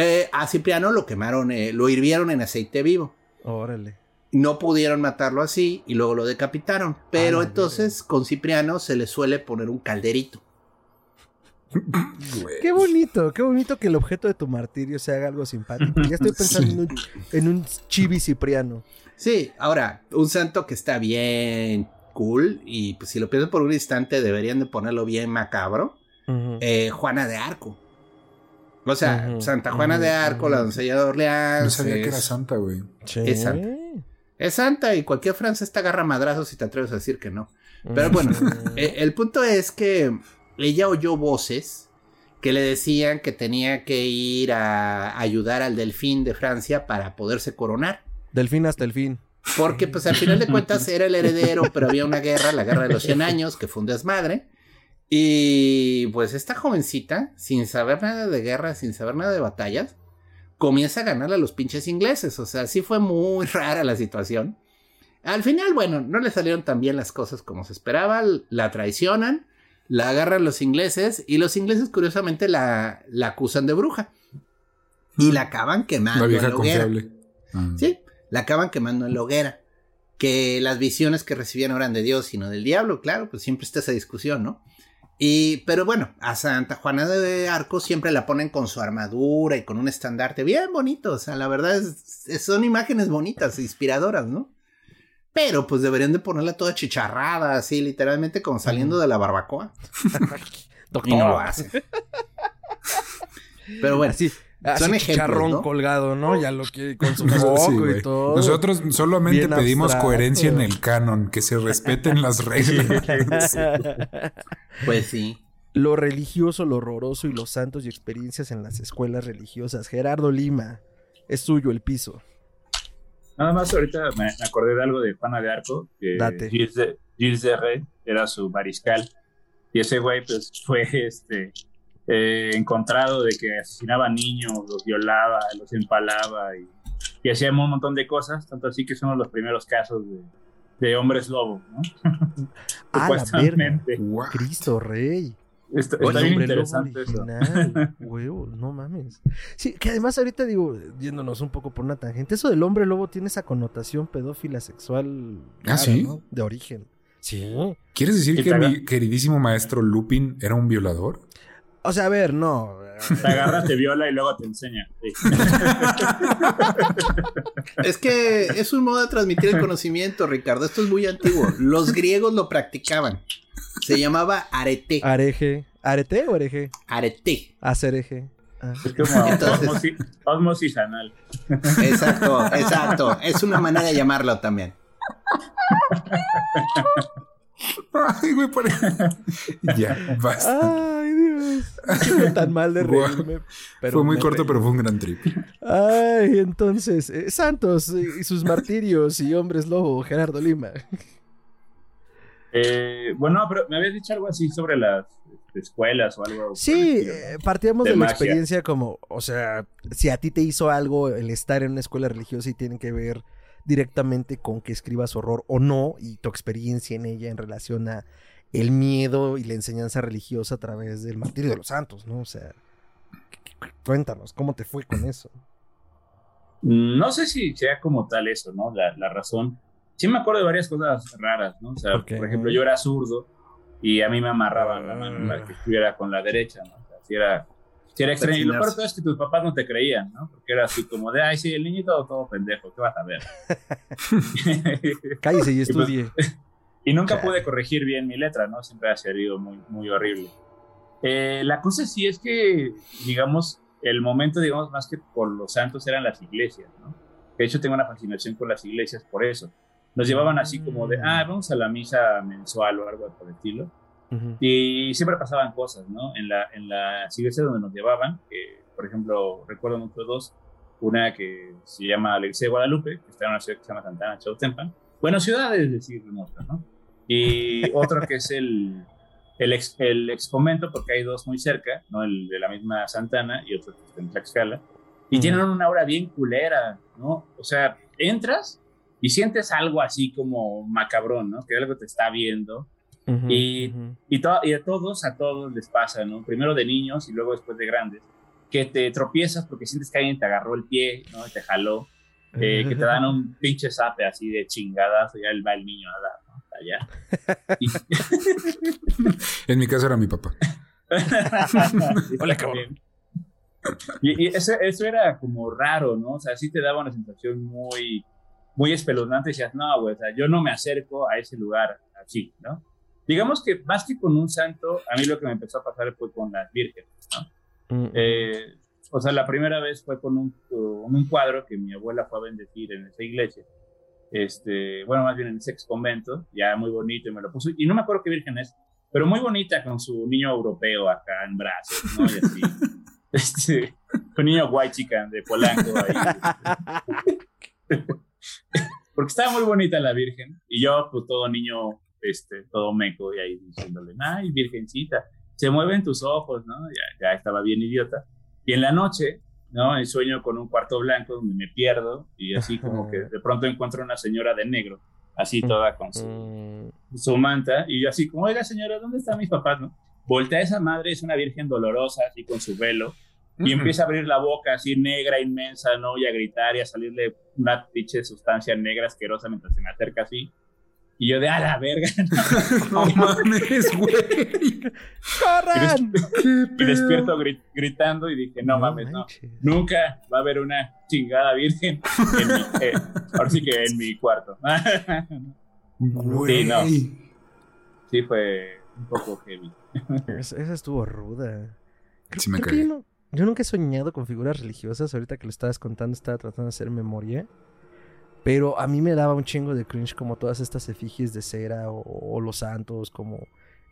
Eh, a Cipriano lo quemaron, eh, lo hirvieron en aceite vivo. Órale. No pudieron matarlo así y luego lo decapitaron. Pero entonces con Cipriano se le suele poner un calderito. qué bonito, qué bonito que el objeto de tu martirio se haga algo simpático. Ya estoy pensando en, un, chibi cipriano. Sí, ahora, un santo que está bien cool y pues si lo piensas por un instante deberían de ponerlo bien macabro. Eh, Juana de Arco. O sea, Santa Juana de Arco, la doncella de Orleans. No sabía que era santa, güey. Es santa. Es santa y cualquier francés agarra madrazos si te atreves a decir que no. Pero bueno, e, el punto es que ella oyó voces que le decían que tenía que ir a ayudar al delfín de Francia para poderse coronar. Delfín hasta el fin. Porque pues al final de cuentas era el heredero, pero había una guerra, la guerra de los 100 años, que fue un desmadre. Y pues esta jovencita, sin saber nada de guerra, sin saber nada de batallas, comienza a ganarle a los pinches ingleses. O sea, sí fue muy rara la situación. Al final, bueno, no le salieron tan bien las cosas como se esperaba. La traicionan, la agarran los ingleses y los ingleses curiosamente la, la acusan de bruja. Y la acaban quemando. La vieja confiable. Ah. Sí, la acaban quemando en la hoguera. Que las visiones que recibían no eran de Dios, sino del diablo, claro, pues siempre está esa discusión, ¿no? Y, pero bueno, a Santa Juana de Arco siempre la ponen con su armadura y con un estandarte bien bonito. O sea, la verdad es, son imágenes bonitas, inspiradoras, ¿no? Pero pues deberían de ponerla toda chicharrada, así, literalmente como saliendo de la barbacoa. y no lo hacen. Pero bueno, sí. Son ejemplos, colgado, ¿no? Ya lo que con su foco y todo. Nosotros solamente pedimos coherencia en el canon, que se respeten las reglas. pues sí. Lo religioso, lo horroroso y los santos y experiencias en las escuelas religiosas. Gerardo Lima, es suyo el piso. Nada más ahorita me acordé de algo de Juana de Arco, que Date. Gilles de, Gilles de era su mariscal. Y ese güey, pues, fue este eh, encontrado de que asesinaba niños, los violaba, los empalaba y, y hacía un montón de cosas, tanto así que son los primeros casos de, hombres lobo, ¿no? ah, la Cristo Rey. Está, bien interesante eso. Huevo, no mames. Sí, que además ahorita digo, yéndonos un poco por una tangente, eso del hombre lobo tiene esa connotación pedófila sexual ah, ¿sí? de origen. Sí. ¿Quieres decir que mi queridísimo maestro Lupin era un violador? O sea, a ver, no. Te agarras, te viola y luego te enseña. es que es un modo de transmitir el conocimiento, Ricardo. Esto es muy antiguo. Los griegos lo practicaban. Se llamaba arete. Areje. ¿Arete o areje? Arete. Acereje. Ah. Es como Entonces, osmosis, anal. Exacto, exacto. Es una manera de llamarlo también. Ay, güey, por... ya, basta. Ay, Dios. fue tan mal de reírme. fue muy corto, pero fue un gran trip. Ay, entonces, eh, Santos y sus martirios y hombres lobo, Gerardo Lima. Eh, bueno, pero me habías dicho algo así sobre las este, escuelas o algo. Sí, eh, partíamos de, la experiencia como, o sea, si a ti te hizo algo el estar en una escuela religiosa y tiene que ver directamente con que escribas horror o no y tu experiencia en ella en relación a el miedo y la enseñanza religiosa a través del martirio de los santos, ¿no? O sea, cuéntanos, ¿cómo te fue con eso? No sé si sea como tal eso, ¿no? La, la razón. Sí me acuerdo de varias cosas raras, ¿no? O sea, por ejemplo, yo era zurdo y a mí me amarraban la mano para que estuviera con la derecha, ¿no? O sea, si era si era extraño. Y lo peor es que tus papás no te creían, ¿no? Porque era así como de, ay, sí, el niñito todo pendejo, ¿qué vas a ver? Cállese y pues, estudie. Y, nunca pude corregir bien mi letra, ¿no? Siempre ha sido muy, muy horrible. Eh, la cosa sí es que, digamos, el momento, digamos, más que por los santos eran las iglesias, ¿no? De hecho, tengo una fascinación con las iglesias por eso. Nos llevaban así como de, ah, vamos a la misa mensual o algo por el estilo. Y siempre pasaban cosas, ¿no? En, la, en las iglesias donde nos llevaban, que, por ejemplo, recuerdo mucho dos, una que se llama Alexia de Guadalupe, que está en una ciudad que se llama Santana Chautempan. Bueno, ciudades, es decir, ¿no? Y otro que es el, el, ex, el ex convento, porque hay dos muy cerca, ¿no? El de la misma Santana y otro que está en Tlaxcala. Y tienen una aura bien culera, ¿no? O sea, entras y sientes algo así como macabrón, ¿no? Que algo te está viendo y, y, y, a todos, a todos les pasa, ¿no? Primero de niños y luego después de grandes, que te tropiezas porque sientes que alguien te agarró el pie, ¿no? Te jaló, eh, que te dan un pinche zape así de chingadas, y ya va el niño a dar, ¿no? Allá. en mi caso era mi papá. Hola, cabrón. Y, y eso, eso, era como raro, ¿no? O sea, sí te daba una sensación muy, muy espeluznante. Y decías, no, güey, o sea, yo no me acerco a ese lugar así, ¿no? Digamos que más que con un santo, a mí lo que me empezó a pasar fue con las vírgenes, ¿no? Mm. Eh, o sea, la primera vez fue con un, un, cuadro que mi abuela fue a bendecir en esa iglesia. Este, bueno, más bien en ese ex convento, ya muy bonito, y me lo puso. Y no me acuerdo qué virgen es, pero muy bonita con su niño europeo acá en brazos, ¿no? Y así. este, un niño white chican de Polanco ahí. Porque estaba muy bonita la virgen. Y yo, pues todo niño este, todo meco y ahí diciéndole, ay, virgencita, se mueven tus ojos, ¿no? Ya, ya estaba bien idiota. Y en la noche, ¿no? El sueño con un cuarto blanco donde me pierdo y así como que de pronto encuentro una señora de negro, así toda con su, mm. su manta y yo así como, oiga señora, ¿dónde están mis papás, no? Voltea esa madre, es una virgen dolorosa, así con su velo, y empieza a abrir la boca así negra, inmensa, ¿no? Y a gritar y a salirle una pinche sustancia negra asquerosa mientras se me acerca así. Y yo de a la verga. No, mames, güey. ¡Corran! Y despierto gritando y dije, no, mames, no. Nunca va a haber una chingada virgen en mi, eh, ahora sí que en mi cuarto. Güey. Sí, no. Sí, fue un poco heavy. Esa estuvo ruda. Creo- Sí me creo que yo, no- yo nunca he soñado con figuras religiosas. Ahorita que lo estabas contando, estaba tratando de hacer memoria. Pero a mí me daba un chingo de cringe como todas estas efigies de cera o, o los santos, como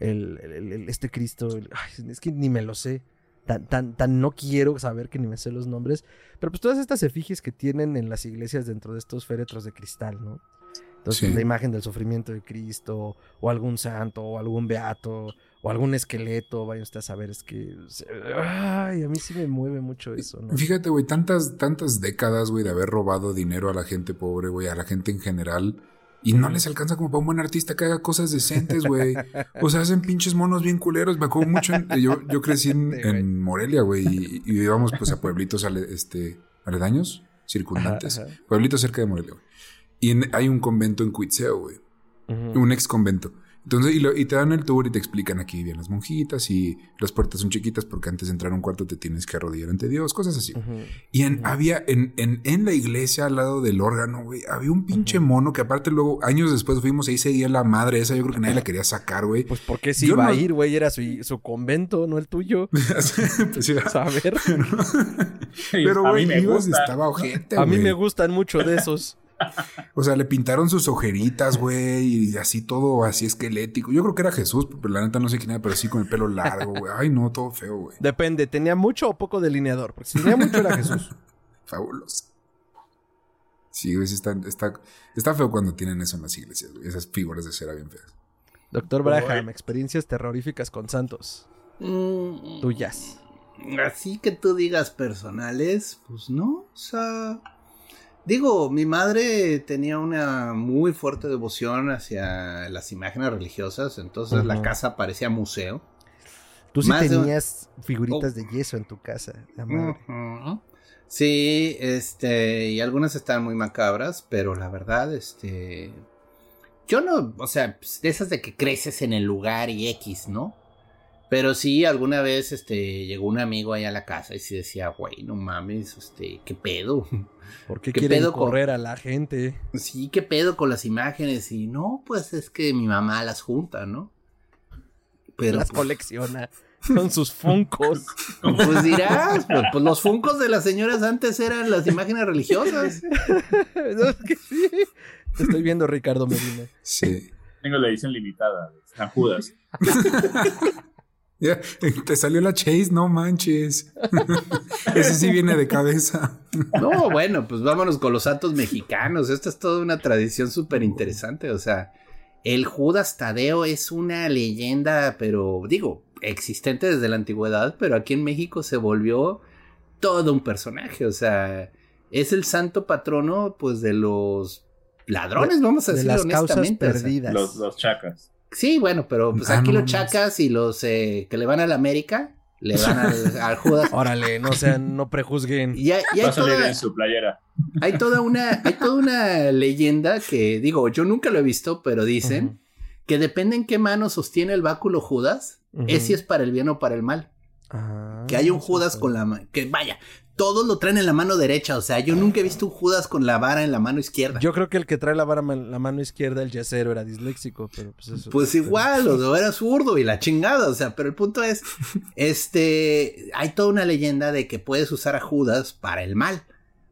el, el- el- este Cristo. el- ay, es que ni me lo sé. Tan, tan, tan no quiero saber que ni me sé los nombres. Pero pues todas estas efigies que tienen en las iglesias dentro de estos féretros de cristal, ¿no? Entonces, Sí. la imagen del sufrimiento de Cristo, o algún santo, o algún beato, o algún esqueleto, vaya usted a saber, es que... Ay, a mí sí me mueve mucho eso, ¿no? Fíjate, güey, tantas, tantas décadas, güey, de haber robado dinero a la gente pobre, güey, a la gente en general. Y no les alcanza como para un buen artista que haga cosas decentes, güey. O sea, hacen pinches monos bien culeros. Me acuerdo mucho. en- yo, yo crecí en, Morelia, güey, y, y íbamos pues a pueblitos ale- este, aledaños, circundantes. Ajá, ajá. Pueblitos cerca de Morelia, güey. Y en- hay un convento en Cuitzeo, güey. Un ex convento. Entonces, y, lo- y te dan el tour y te explican aquí vivían las monjitas y las puertas son chiquitas porque antes de entrar a un cuarto te tienes que arrodillar ante Dios, cosas así. Y en, había en, en, en la iglesia al lado del órgano, güey, había un pinche mono que aparte luego, años después fuimos ahí seguía la madre esa, yo creo que nadie la quería sacar, güey. Pues porque si Yo iba a ir, güey, era su, su convento, no el tuyo. Pues, sí, A ver, Pero, a güey, estaba ojete, a mí me gustan mucho de esos. O sea, le pintaron sus ojeritas, güey, y así todo así esquelético. Yo creo que era Jesús, pero la neta no sé quién era, pero sí con el pelo largo, güey. Ay, no, todo feo, güey. Depende, ¿tenía mucho o poco delineador? Porque si tenía mucho era Jesús. Fabuloso. Sí, güey, sí está, está, está feo cuando tienen eso en las iglesias, güey. Esas figuras de cera bien feas. Doctor Braham, experiencias terroríficas con santos. Mm, Tuyas. Así que tú digas personales, pues no, o sea... Digo, mi madre tenía una muy fuerte devoción hacia las imágenes religiosas, entonces la casa parecía museo. Tú sí Más de- tenías figuritas de yeso en tu casa. La madre. Sí, este, y algunas están muy macabras, pero la verdad, este, yo no, o sea, pues, de esas de que creces en el lugar y X, ¿no? Pero sí, alguna vez, este, llegó un amigo ahí a la casa y sí decía, güey, no mames, este, ¿qué pedo? ¿Por qué, ¿Qué quieren pedo con- correr a la gente? Sí, ¿qué pedo con las imágenes? Y no, pues es que mi mamá las junta, ¿no? Pero, Las pues, colecciona. Son sus funcos. pues dirás, pues, pues los funcos de las señoras antes eran las imágenes religiosas. No, es que sí. Te estoy viendo, Ricardo Medina. Sí. Tengo la edición limitada de San Judas. Ya, te salió la Chase, no manches. Ese sí viene de cabeza. No, bueno, pues vámonos con los santos mexicanos. Esta es toda una tradición súper interesante. O sea, el Judas Tadeo es una leyenda, pero digo, existente desde la antigüedad, pero aquí en México se volvió todo un personaje. O sea, es el santo patrono, pues, de los ladrones, vamos a De decir las causas honestamente. o sea. perdidas. Los, los chacas. Sí, bueno, pero pues Ah, aquí no los chacas y los eh, que le van a la América, le van al, al Judas. Órale, no sean, no prejuzguen. Y hay, y hay Va a salir toda- en su playera. hay toda una, hay toda una leyenda que, digo, yo nunca lo he visto, pero dicen que depende en qué mano sostiene el báculo Judas, es si es para el bien o para el mal. Ah, Que hay un Judas con la mano, que vaya, todos lo traen en la mano derecha, o sea, yo nunca he visto un Judas con la vara en la mano izquierda. Yo creo que el que trae la vara en la mano izquierda, el yacero, era disléxico, pero pues eso. Pues igual, o sea, era zurdo y la chingada, o sea, pero el punto es, este, hay toda una leyenda de que puedes usar a Judas para el mal.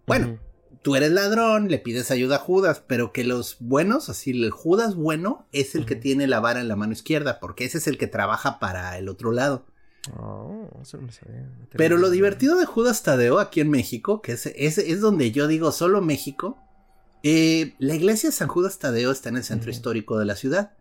Bueno, tú eres ladrón, le pides ayuda a Judas, pero que los buenos, así el Judas bueno es el que tiene la vara en la mano izquierda, porque ese es el que trabaja para el otro lado. Oh, eso no lo sabía. Pero lo divertido de Judas Tadeo aquí en México, que es, es, es donde yo digo solo México, eh, la iglesia de San Judas Tadeo está en el centro histórico de la ciudad,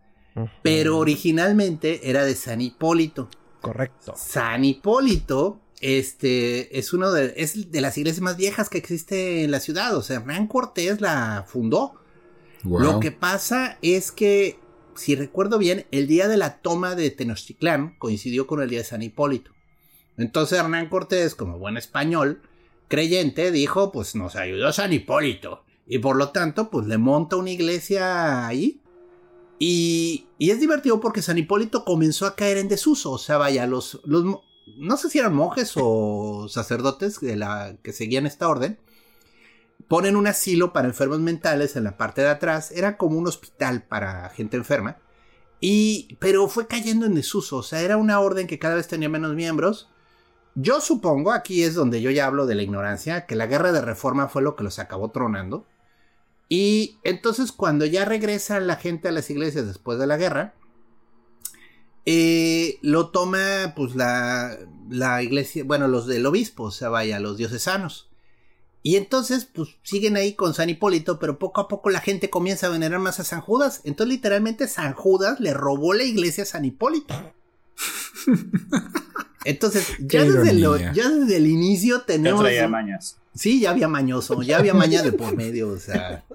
pero originalmente era de San Hipólito. Correcto. San Hipólito, este, es uno de, es de las iglesias más viejas que existe en la ciudad. O sea, Hernán Cortés la fundó. Wow. Lo que pasa es que, si recuerdo bien, el día de la toma de Tenochtitlán coincidió con el día de San Hipólito. Entonces Hernán Cortés, como buen español, creyente, dijo, pues nos ayudó San Hipólito. Y por lo tanto, pues le monta una iglesia ahí. Y, y es divertido porque San Hipólito comenzó a caer en desuso. O sea, vaya, los, los no sé si eran monjes o sacerdotes de la, que seguían esta orden, ponen un asilo para enfermos mentales en la parte de atrás. Era como un hospital para gente enferma. Y, pero fue cayendo en desuso. O sea, era una orden que cada vez tenía menos miembros. Yo supongo, aquí es donde yo ya hablo de la ignorancia, que la guerra de reforma fue lo que los acabó tronando. Y entonces cuando ya regresa la gente a las iglesias después de la guerra, eh, lo toma pues la, la iglesia, bueno, los del obispo, o sea, vaya, los diocesanos. Y entonces, pues siguen ahí con San Hipólito, pero poco a poco la gente comienza a venerar más a San Judas. Entonces, literalmente, San Judas le robó la iglesia a San Hipólito. Entonces, ya desde, el inicio tenemos. Ya mañas. Sí, ya había mañoso, ya había maña de por medio, o sea.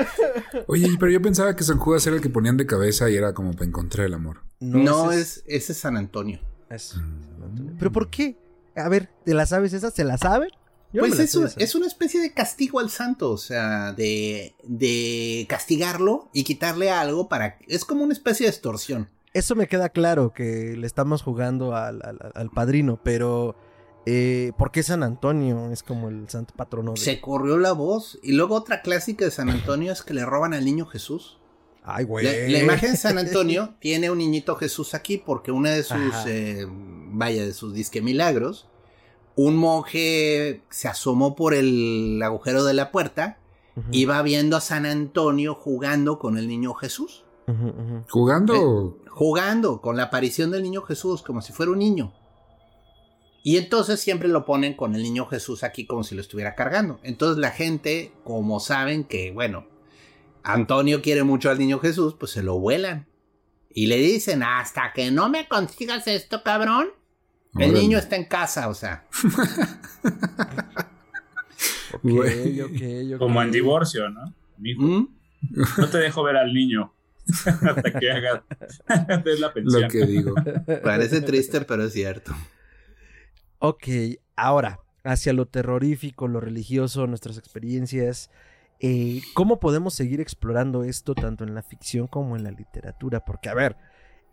Oye, pero yo pensaba que San Judas era el que ponían de cabeza y era como para encontrar el amor. No, es, ese es San Antonio. Mm. ¿Pero por qué? A ver, ¿de las aves esas se las saben? Pues eso es una especie de castigo al santo, o sea, de, de castigarlo y quitarle algo para... Es como una especie de extorsión. Eso me queda claro, que le estamos jugando al, al, padrino, pero... Eh, ¿Por qué San Antonio es como el santo patrono? De... Se corrió la voz. Y luego otra clásica de San Antonio es que le roban al niño Jesús. Ay, güey. La, imagen de San Antonio tiene un niñito Jesús aquí porque una de sus, eh, vaya, de sus disque milagros, un monje se asomó por el agujero de la puerta y va viendo a San Antonio jugando con el niño Jesús. ¿Jugando? Eh, jugando con la aparición del niño Jesús, como si fuera un niño. Y entonces siempre lo ponen con el niño Jesús aquí como si lo estuviera cargando. Entonces la gente, como saben que, bueno, Antonio quiere mucho al niño Jesús, pues se lo vuelan. Y le dicen, hasta que no me consigas esto, cabrón, el niño está en casa, o sea. Como en divorcio, ¿no? ¿Mm? No te dejo ver al niño hasta que hagas la pensión. Lo que digo. Parece triste, pero es cierto. Ok, ahora, hacia lo terrorífico, lo religioso, nuestras experiencias. Eh, ¿Cómo podemos seguir explorando esto tanto en la ficción como en la literatura? Porque, a ver,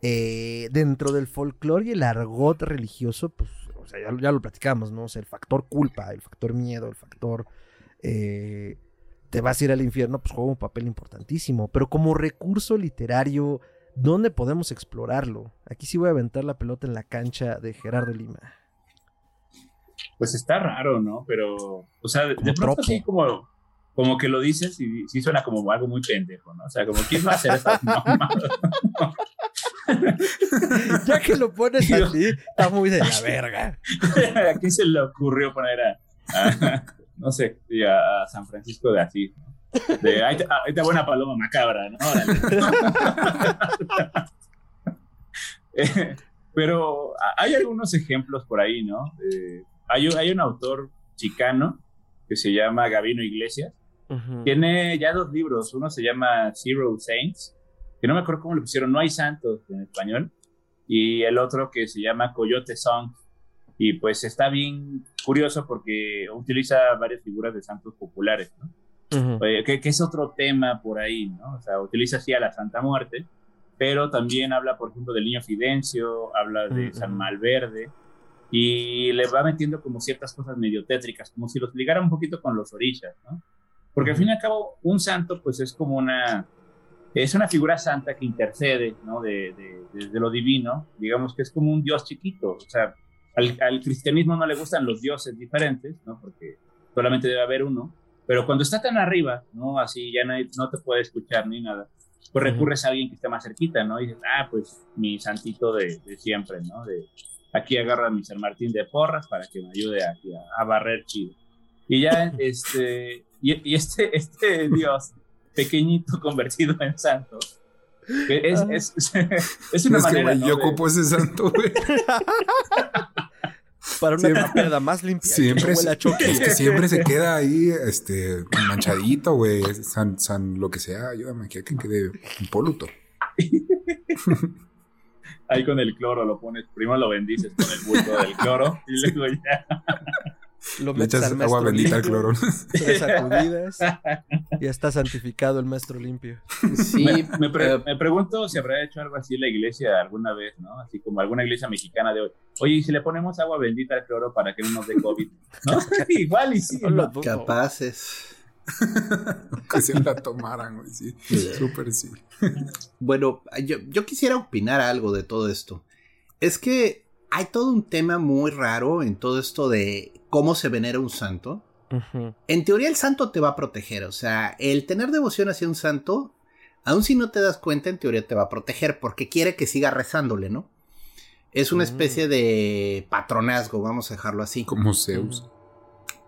eh, dentro del folclore y el argot religioso, pues, o sea, ya, lo platicamos, ¿no? O sea, el factor culpa, el factor miedo, el factor eh, te vas a ir al infierno, pues juega un papel importantísimo. Pero como recurso literario, ¿dónde podemos explorarlo? Aquí sí voy a aventar la pelota en la cancha de Gerardo Lima. Pues está raro, ¿no? Pero, o sea, de, pronto sí como como que lo dices y sí suena como algo muy pendejo, ¿no? O sea, como quién va a hacer esas ya que lo pones así, está muy de la verga. ¿A quién se le ocurrió poner a, no sé, a, San Francisco de así? De, ahí, está buena paloma macabra, ¿no? Eh, pero hay algunos ejemplos por ahí, ¿no? Eh, hay, hay un autor chicano que se llama Gavino Iglesias, tiene ya dos libros. Uno se llama Zero Saints, que no me acuerdo cómo lo pusieron, No hay santos en español. Y el otro que se llama Coyote Song. Y pues está bien curioso porque utiliza varias figuras de santos populares, ¿no? que, es otro tema por ahí, ¿no? O sea, utiliza así a la Santa Muerte, pero también habla, por ejemplo, del niño Fidencio, habla de San Malverde, y le va metiendo como ciertas cosas medio tétricas, como si los ligara un poquito con los orillas, ¿no? Porque al fin y al cabo, un santo, pues es como una, es una figura santa que intercede, ¿no? De, de, lo divino, digamos que es como un dios chiquito, o sea, al, al, cristianismo no le gustan los dioses diferentes, ¿no? Porque solamente debe haber uno, pero cuando está tan arriba, ¿no? Así ya no, no te puede escuchar ni nada, pues recurres a alguien que esté más cerquita, ¿no? Y dices, ah, pues mi santito de, siempre, ¿no? De, aquí agarra a mi San Martín de Porras para que me ayude aquí a barrer chido. Y ya, este, y, este, este Dios pequeñito convertido en santo. Es, ah. es, es, una manera. yo ocupo ese santo, güey. Para una siempre, más limpia. Siempre, es, que siempre se queda ahí, este, manchadito, güey. San, san, lo que sea, ayúdame aquí a que quede impoluto. ahí con el cloro lo pones, primero lo bendices con el bulto del cloro y luego ya. Lo Le metes echas al agua bendita al cloro. tres sacudidas, y está santificado el maestro limpio. Sí, Me, me pre- eh, me pregunto si habrá hecho algo así la iglesia alguna vez, ¿no? Así como alguna iglesia mexicana de hoy. Oye, ¿y si le ponemos agua bendita al cloro para que no nos dé COVID? ¿No? Igual y sí. No capaces. que se la tomaran, güey. Sí, súper sí. Bueno, yo, yo quisiera opinar algo de todo esto. Es que hay todo un tema muy raro en todo esto de cómo se venera un santo. En teoría el santo te va a proteger, o sea, el tener devoción hacia un santo, aun si no te das cuenta, en teoría te va a proteger porque quiere que siga rezándole, ¿no? Es una Mm. especie de patronazgo, vamos a dejarlo así. Como Zeus.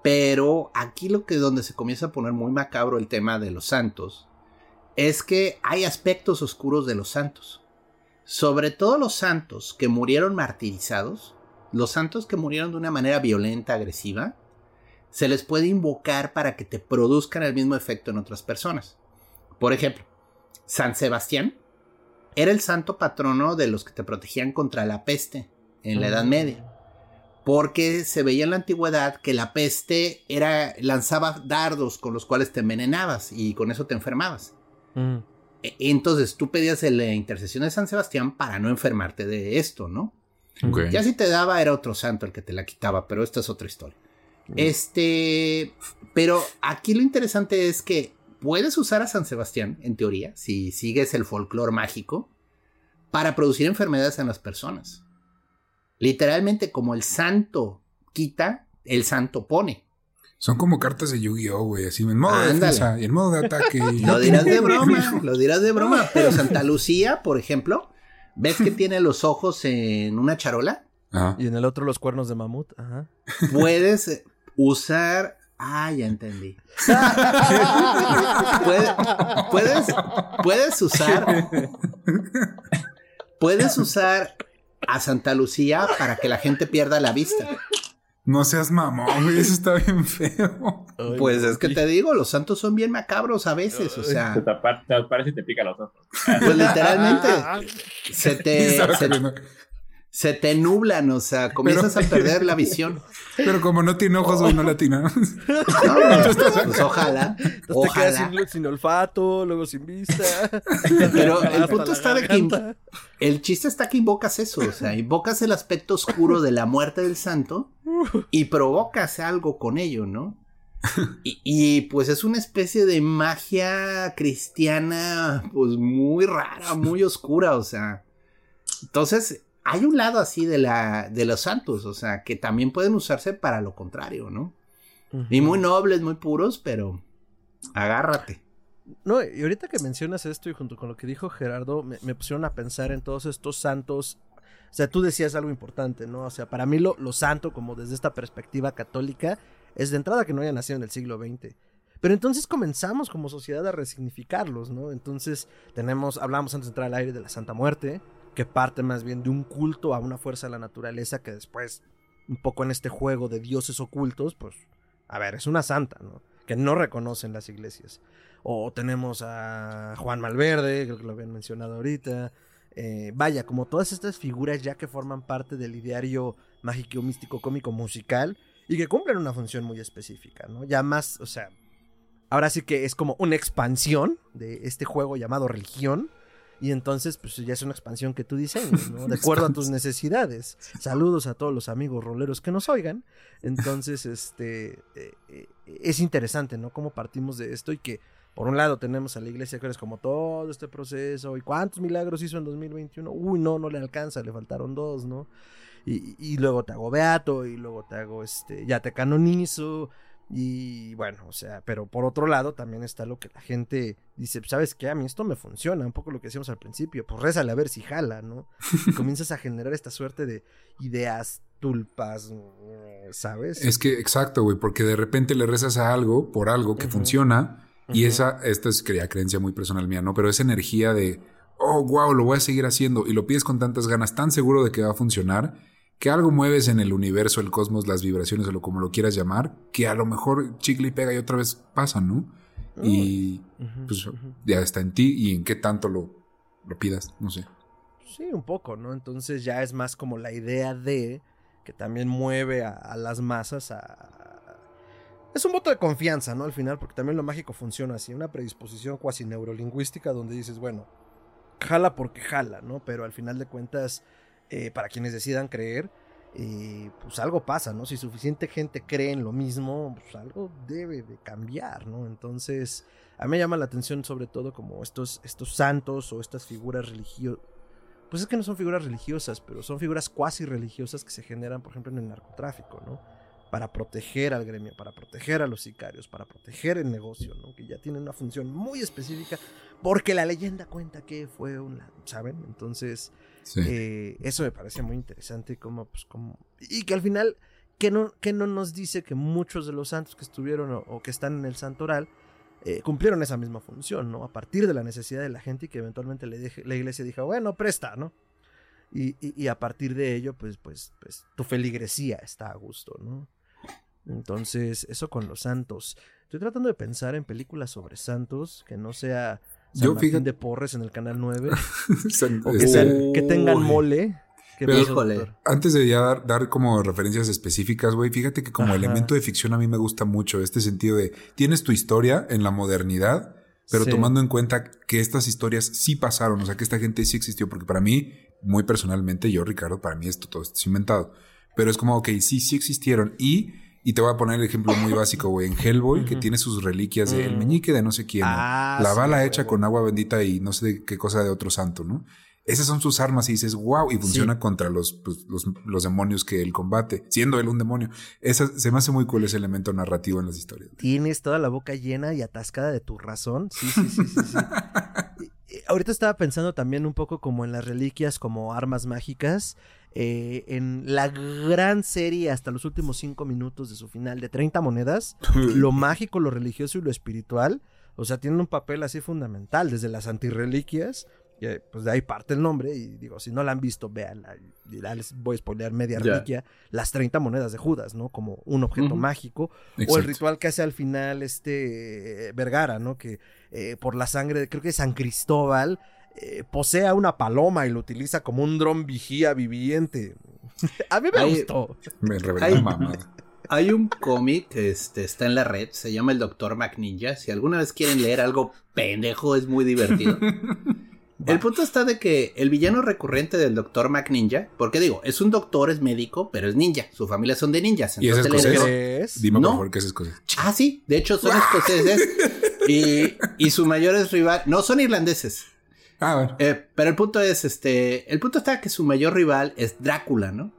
Pero aquí lo que donde se comienza a poner muy macabro el tema de los santos es que hay aspectos oscuros de los santos. Sobre todo los santos que murieron martirizados, los santos que murieron de una manera violenta, agresiva, se les puede invocar para que te produzcan el mismo efecto en otras personas. Por ejemplo, San Sebastián era el santo patrono de los que te protegían contra la peste en la Edad Mm. Media porque se veía en la antigüedad que la peste era lanzaba dardos con los cuales te envenenabas y con eso te enfermabas. Mm. E- Entonces tú pedías la intercesión de San Sebastián para no enfermarte de esto, ¿no? Ya si te daba era otro santo el que te la quitaba, pero esta es otra historia. Este, pero aquí lo interesante es que puedes usar a San Sebastián, en teoría, si sigues el folclore mágico, para producir enfermedades en las personas. Literalmente, como el santo quita, el santo pone. Son como cartas de Yu-Gi-Oh, güey. Así en modo de Ándale. defensa y en modo de ataque. y- Lo dirás de broma, lo dirás de broma, pero Santa Lucía, por ejemplo, ¿ves que tiene los ojos en una charola? Ajá. Y en el otro los cuernos de mamut. Ajá. Puedes usar. Ah, ya entendí. Puedes, puedes, puedes usar. Puedes usar a Santa Lucía para que la gente pierda la vista. No seas mamón, güey. Eso está bien feo. Ay, Pues es que te digo, los santos son bien macabros a veces, o Te, sea, tapa- te aparece y te pica los ojos. pues literalmente se te, se. Se te nublan, o sea, comienzas a perder la visión. Pero como no tiene ojos, güey, no latina. No, pues ojalá, Entonces te quedas ojalá. sin, sin olfato, luego sin vista. Pero el punto la está de que el chiste está que invocas eso, o sea, invocas el aspecto oscuro de la muerte del santo y provocas algo con ello, ¿no? Y, y, pues es una especie de magia cristiana, pues muy rara, muy oscura, o sea. Entonces, hay un lado así de la de los santos, o sea, que también pueden usarse para lo contrario, ¿no? Y muy nobles, muy puros, pero agárrate. No, y ahorita que mencionas esto y junto con lo que dijo Gerardo, me, me pusieron a pensar en todos estos santos. O sea, tú decías algo importante, ¿no? O sea, para mí lo, lo santo, como desde esta perspectiva católica, es de entrada que no haya nacido en el siglo XX. Pero entonces comenzamos como sociedad a resignificarlos, ¿no? Entonces tenemos, hablamos antes de entrar al aire de la Santa Muerte, que parte más bien de un culto a una fuerza de la naturaleza que después, un poco en este juego de dioses ocultos, pues, a ver, es una santa, ¿no? Que no reconocen las iglesias. O tenemos a Juan Malverde, creo que lo habían mencionado ahorita. Eh, vaya, como todas estas figuras ya que forman parte del ideario mágico, místico, cómico, musical y que cumplen una función muy específica, ¿no? Ya más, o sea, ahora sí que es como una expansión de este juego llamado religión. Y entonces, pues ya es una expansión que tú diseñas, ¿no? De acuerdo a tus necesidades. Saludos a todos los amigos roleros que nos oigan. Entonces, este, eh, eh, es interesante, ¿no? Cómo partimos de esto y que, por un lado, tenemos a la iglesia que es como todo este proceso. ¿Y cuántos milagros hizo en 2021? Uy, no, no le alcanza, le faltaron dos, ¿no? Y, y luego te hago beato y luego te hago, este, ya te canonizo. Y bueno, o sea, pero por otro lado también está lo que la gente dice, ¿sabes qué? A mí esto me funciona, un poco lo que decíamos al principio, pues rézale a ver si jala, ¿no? Y comienzas a generar esta suerte de ideas tulpas, ¿sabes? Es que, exacto, güey, porque de repente le rezas a algo por algo que funciona y esa, esta es creencia muy personal mía, ¿no? Pero esa energía de, oh, wow, lo voy a seguir haciendo y lo pides con tantas ganas, tan seguro de que va a funcionar, que algo mueves en el universo, el cosmos, las vibraciones o lo como lo quieras llamar, que a lo mejor chicle y pega y otra vez pasa, ¿no? Y pues ya está en ti y en qué tanto lo, lo pidas, no sé. Sí, un poco, ¿no? Entonces ya es más como la idea de que también mueve a, las masas a... Es un voto de confianza, ¿no? Al final, porque también lo mágico funciona así, una predisposición cuasi neurolingüística donde dices, bueno, jala porque jala, ¿no? Pero al final de cuentas, eh, para quienes decidan creer, eh, pues algo pasa, ¿no? Si suficiente gente cree en lo mismo, pues algo debe de cambiar, ¿no? Entonces, a mí me llama la atención sobre todo como estos, estos santos o estas figuras religiosas pues es que no son figuras religiosas, pero son figuras cuasi religiosas que se generan, por ejemplo, en el narcotráfico, ¿no? Para proteger al gremio, para proteger a los sicarios, para proteger el negocio, ¿no? Que ya tienen una función muy específica, porque la leyenda cuenta que fue un, ¿saben? Entonces, eh, eso me parece muy interesante, como, pues, como, y que al final, que no, que no nos dice que muchos de los santos que estuvieron o que están en el santoral, eh, cumplieron esa misma función, ¿no? A partir de la necesidad de la gente y que eventualmente le la iglesia dijo, bueno, presta, ¿no? Y, a partir de ello, pues, pues, pues, tu feligresía está a gusto, ¿no? Entonces, eso con los santos. Estoy tratando de pensar en películas sobre santos que no sea San Yo, Martín de Porres en el Canal 9. o que, que tengan mole. Antes de ya dar, como referencias específicas, güey, fíjate que como elemento de ficción a mí me gusta mucho este sentido de tienes tu historia en la modernidad, pero tomando en cuenta que estas historias sí pasaron, o sea, que esta gente sí existió, porque para mí, muy personalmente, yo, Ricardo, para mí esto todo es inventado. Pero es como, ok, sí, sí existieron. Y, y te voy a poner el ejemplo muy básico, güey, en Hellboy, que tiene sus reliquias de el mm. meñique de no sé quién, ah, la bala hecha con agua bendita y no sé qué cosa de otro santo, ¿no? Esas son sus armas y dices, wow, y funciona contra los, pues, los, los, demonios que él combate, siendo él un demonio. Esa, se me hace muy cool ese elemento narrativo en las historias. Tienes toda la boca llena y atascada de tu razón. Sí, sí, sí, sí. sí. ahorita estaba pensando también un poco como en las reliquias, como armas mágicas. Eh, en la gran serie hasta los últimos cinco minutos de su final de 30 monedas, lo mágico, lo religioso y lo espiritual, o sea, tienen un papel así fundamental, desde las antirreliquias pues de ahí parte el nombre. Y digo, si no la han visto, veanla. Les voy a spoilear media reliquia. Las 30 monedas de Judas, ¿no? Como un objeto mágico. O el ritual que hace al final este Vergara, ¿no? Que eh, por la sangre, de, creo que San Cristóbal. Eh, posee a una paloma y lo utiliza como un dron vigía viviente. a mí me gustó. Me reveló mamá. Hay un cómic que este, está en la red, se llama El Doctor McNinja. Si alguna vez quieren leer algo pendejo, es muy divertido. El punto está de que el villano recurrente del Doctor Mac Ninja, porque digo, es un doctor, es médico, pero es ninja. Su familia son de ninjas. ¿Y es escocés? Dime por favor que es escocés. Ah, sí, de hecho son escoceses. y, y su mayor es rival. No, son irlandeses. Ah, bueno. Eh, pero el punto es, este, el punto está que su mayor rival es Drácula, ¿no?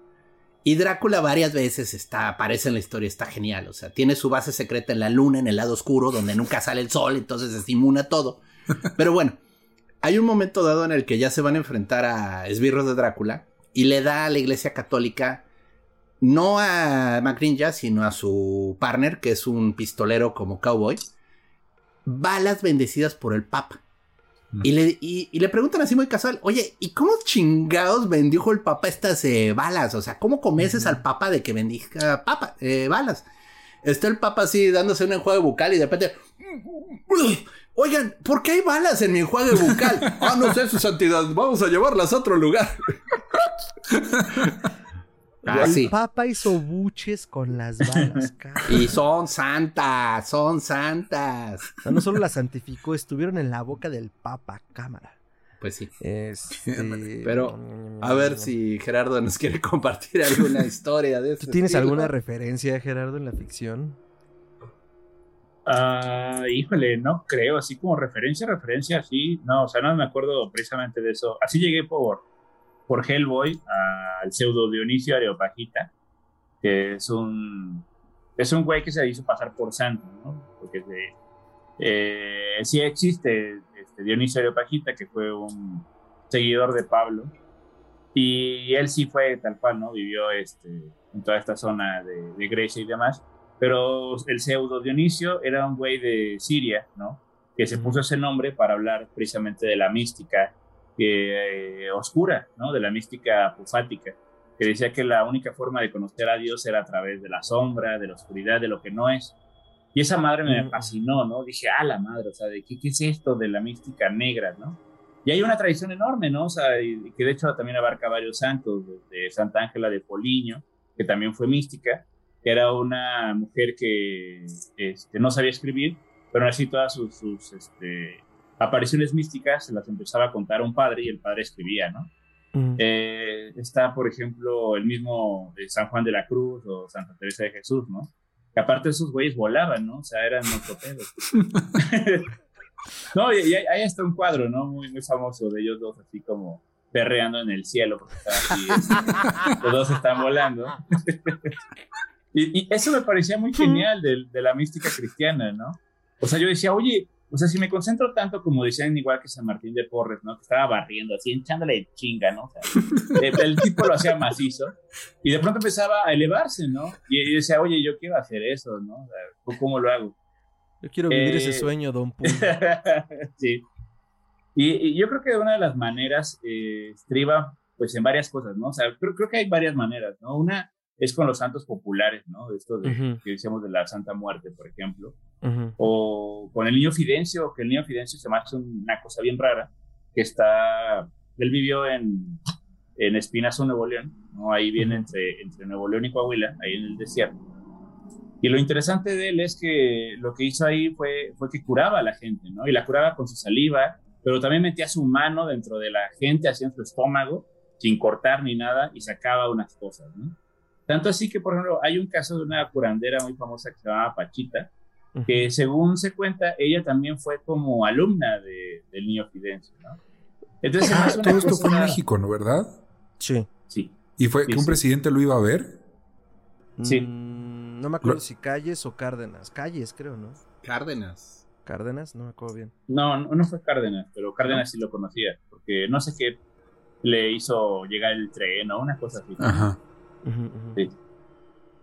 Y Drácula varias veces está, aparece en la historia, está genial. O sea, tiene su base secreta en la luna, en el lado oscuro, donde nunca sale el sol, entonces es inmune a todo. Pero bueno, hay un momento dado en el que ya se van a enfrentar a esbirros de Drácula y le da a la iglesia católica no a McNinja, sino a su partner, que es un pistolero como cowboy, balas bendecidas por el Papa. Y le, y, le, preguntan así muy casual, oye, ¿y cómo chingados bendijo el Papa estas eh, balas? O sea, ¿cómo convences al Papa de que bendiga Papa, eh, balas? Está el Papa así dándose un enjuague bucal y de repente... Oigan, ¿por qué hay balas en mi enjuague bucal? ah, no sé, su santidad, vamos a llevarlas a otro lugar. Ah, el Papa hizo buches con las balas. y son santas, son santas. O sea, no solo las santificó, estuvieron en la boca del Papa, cámara. Pues sí. Este, Pero a ver si Gerardo nos quiere compartir alguna historia de eso. ¿Tú tienes alguna referencia, Gerardo, en la ficción? Ah, híjole, no creo, así como referencia, referencia, así, no, o sea, no me acuerdo precisamente de eso. Así llegué por, por Hellboy al pseudo Dionisio Areopagita, que es un, es un güey que se hizo pasar por santo, ¿no? Porque eh, sí existe este, Dionisio Areopagita, que fue un seguidor de Pablo, y él sí fue tal cual, ¿no? Vivió este, en toda esta zona de, de Grecia y demás pero el pseudo Dionisio era un güey de Siria, ¿no? Que se puso ese nombre para hablar precisamente de la mística eh, oscura, ¿no? De la mística apofática, que decía que la única forma de conocer a Dios era a través de la sombra, de la oscuridad, de lo que no es. Y esa madre me fascinó, ¿no? Dije, ah, la madre, o sea, ¿de qué, qué es esto de la mística negra, ¿no? Y hay una tradición enorme, ¿no? O sea, y, que de hecho también abarca varios santos, desde Santa Ángela de Poliño, que también fue mística, que era una mujer que este, no sabía escribir, pero así todas sus, este, apariciones místicas se las empezaba a contar a un padre y el padre escribía, ¿no? Eh, está, por ejemplo, el mismo San Juan de la Cruz o Santa Teresa de Jesús, ¿no? Que aparte esos güeyes volaban, ¿no? O sea, eran motopedos. no, y, ahí está un cuadro, ¿no? Muy, muy famoso de ellos dos, así como perreando en el cielo, porque así, este, los dos están volando. y, eso me parecía muy genial de, de la mística cristiana, ¿no? O sea, yo decía, oye, o sea, si me concentro tanto como decían igual que San Martín de Porres, ¿no? Que estaba barriendo así, echándole chinga, ¿no? O sea, el, tipo lo hacía macizo y de pronto empezaba a elevarse, ¿no? Y yo decía, oye, yo quiero hacer eso, ¿no? O sea, ¿Cómo lo hago? Yo quiero vivir ese eh, sueño, Don Pum. sí. Y, yo creo que una de las maneras eh, estriba, pues, en varias cosas, ¿no? O sea, creo, creo que hay varias maneras, ¿no? Una es con los santos populares, ¿no? Esto de, que decíamos de la Santa Muerte, por ejemplo. O con el niño Fidencio, que el niño Fidencio se hace una cosa bien rara, que está, él vivió en, en Espinazo, Nuevo León, ¿no? Ahí viene entre, entre Nuevo León y Coahuila, ahí en el desierto. Y lo interesante de él es que lo que hizo ahí fue, fue que curaba a la gente, ¿no? Y la curaba con su saliva, pero también metía su mano dentro de la gente, hacia su estómago, sin cortar ni nada, y sacaba unas cosas, ¿no? Tanto así que, por ejemplo, hay un caso de una curandera muy famosa que se llamaba Pachita, que según se cuenta, ella también fue como alumna de, del niño Fidencio, ¿no? Entonces, ah, todo esto fue en México, ¿no? ¿Verdad? Sí. Sí. ¿Y fue que un presidente lo iba a ver? Sí. Mm, no me acuerdo si Calles o Cárdenas. Calles, creo, ¿no? Cárdenas. Cárdenas, no me acuerdo bien. No, no, fue Cárdenas, pero Cárdenas sí lo conocía, porque no sé qué le hizo llegar el tren o una cosa así. Ajá.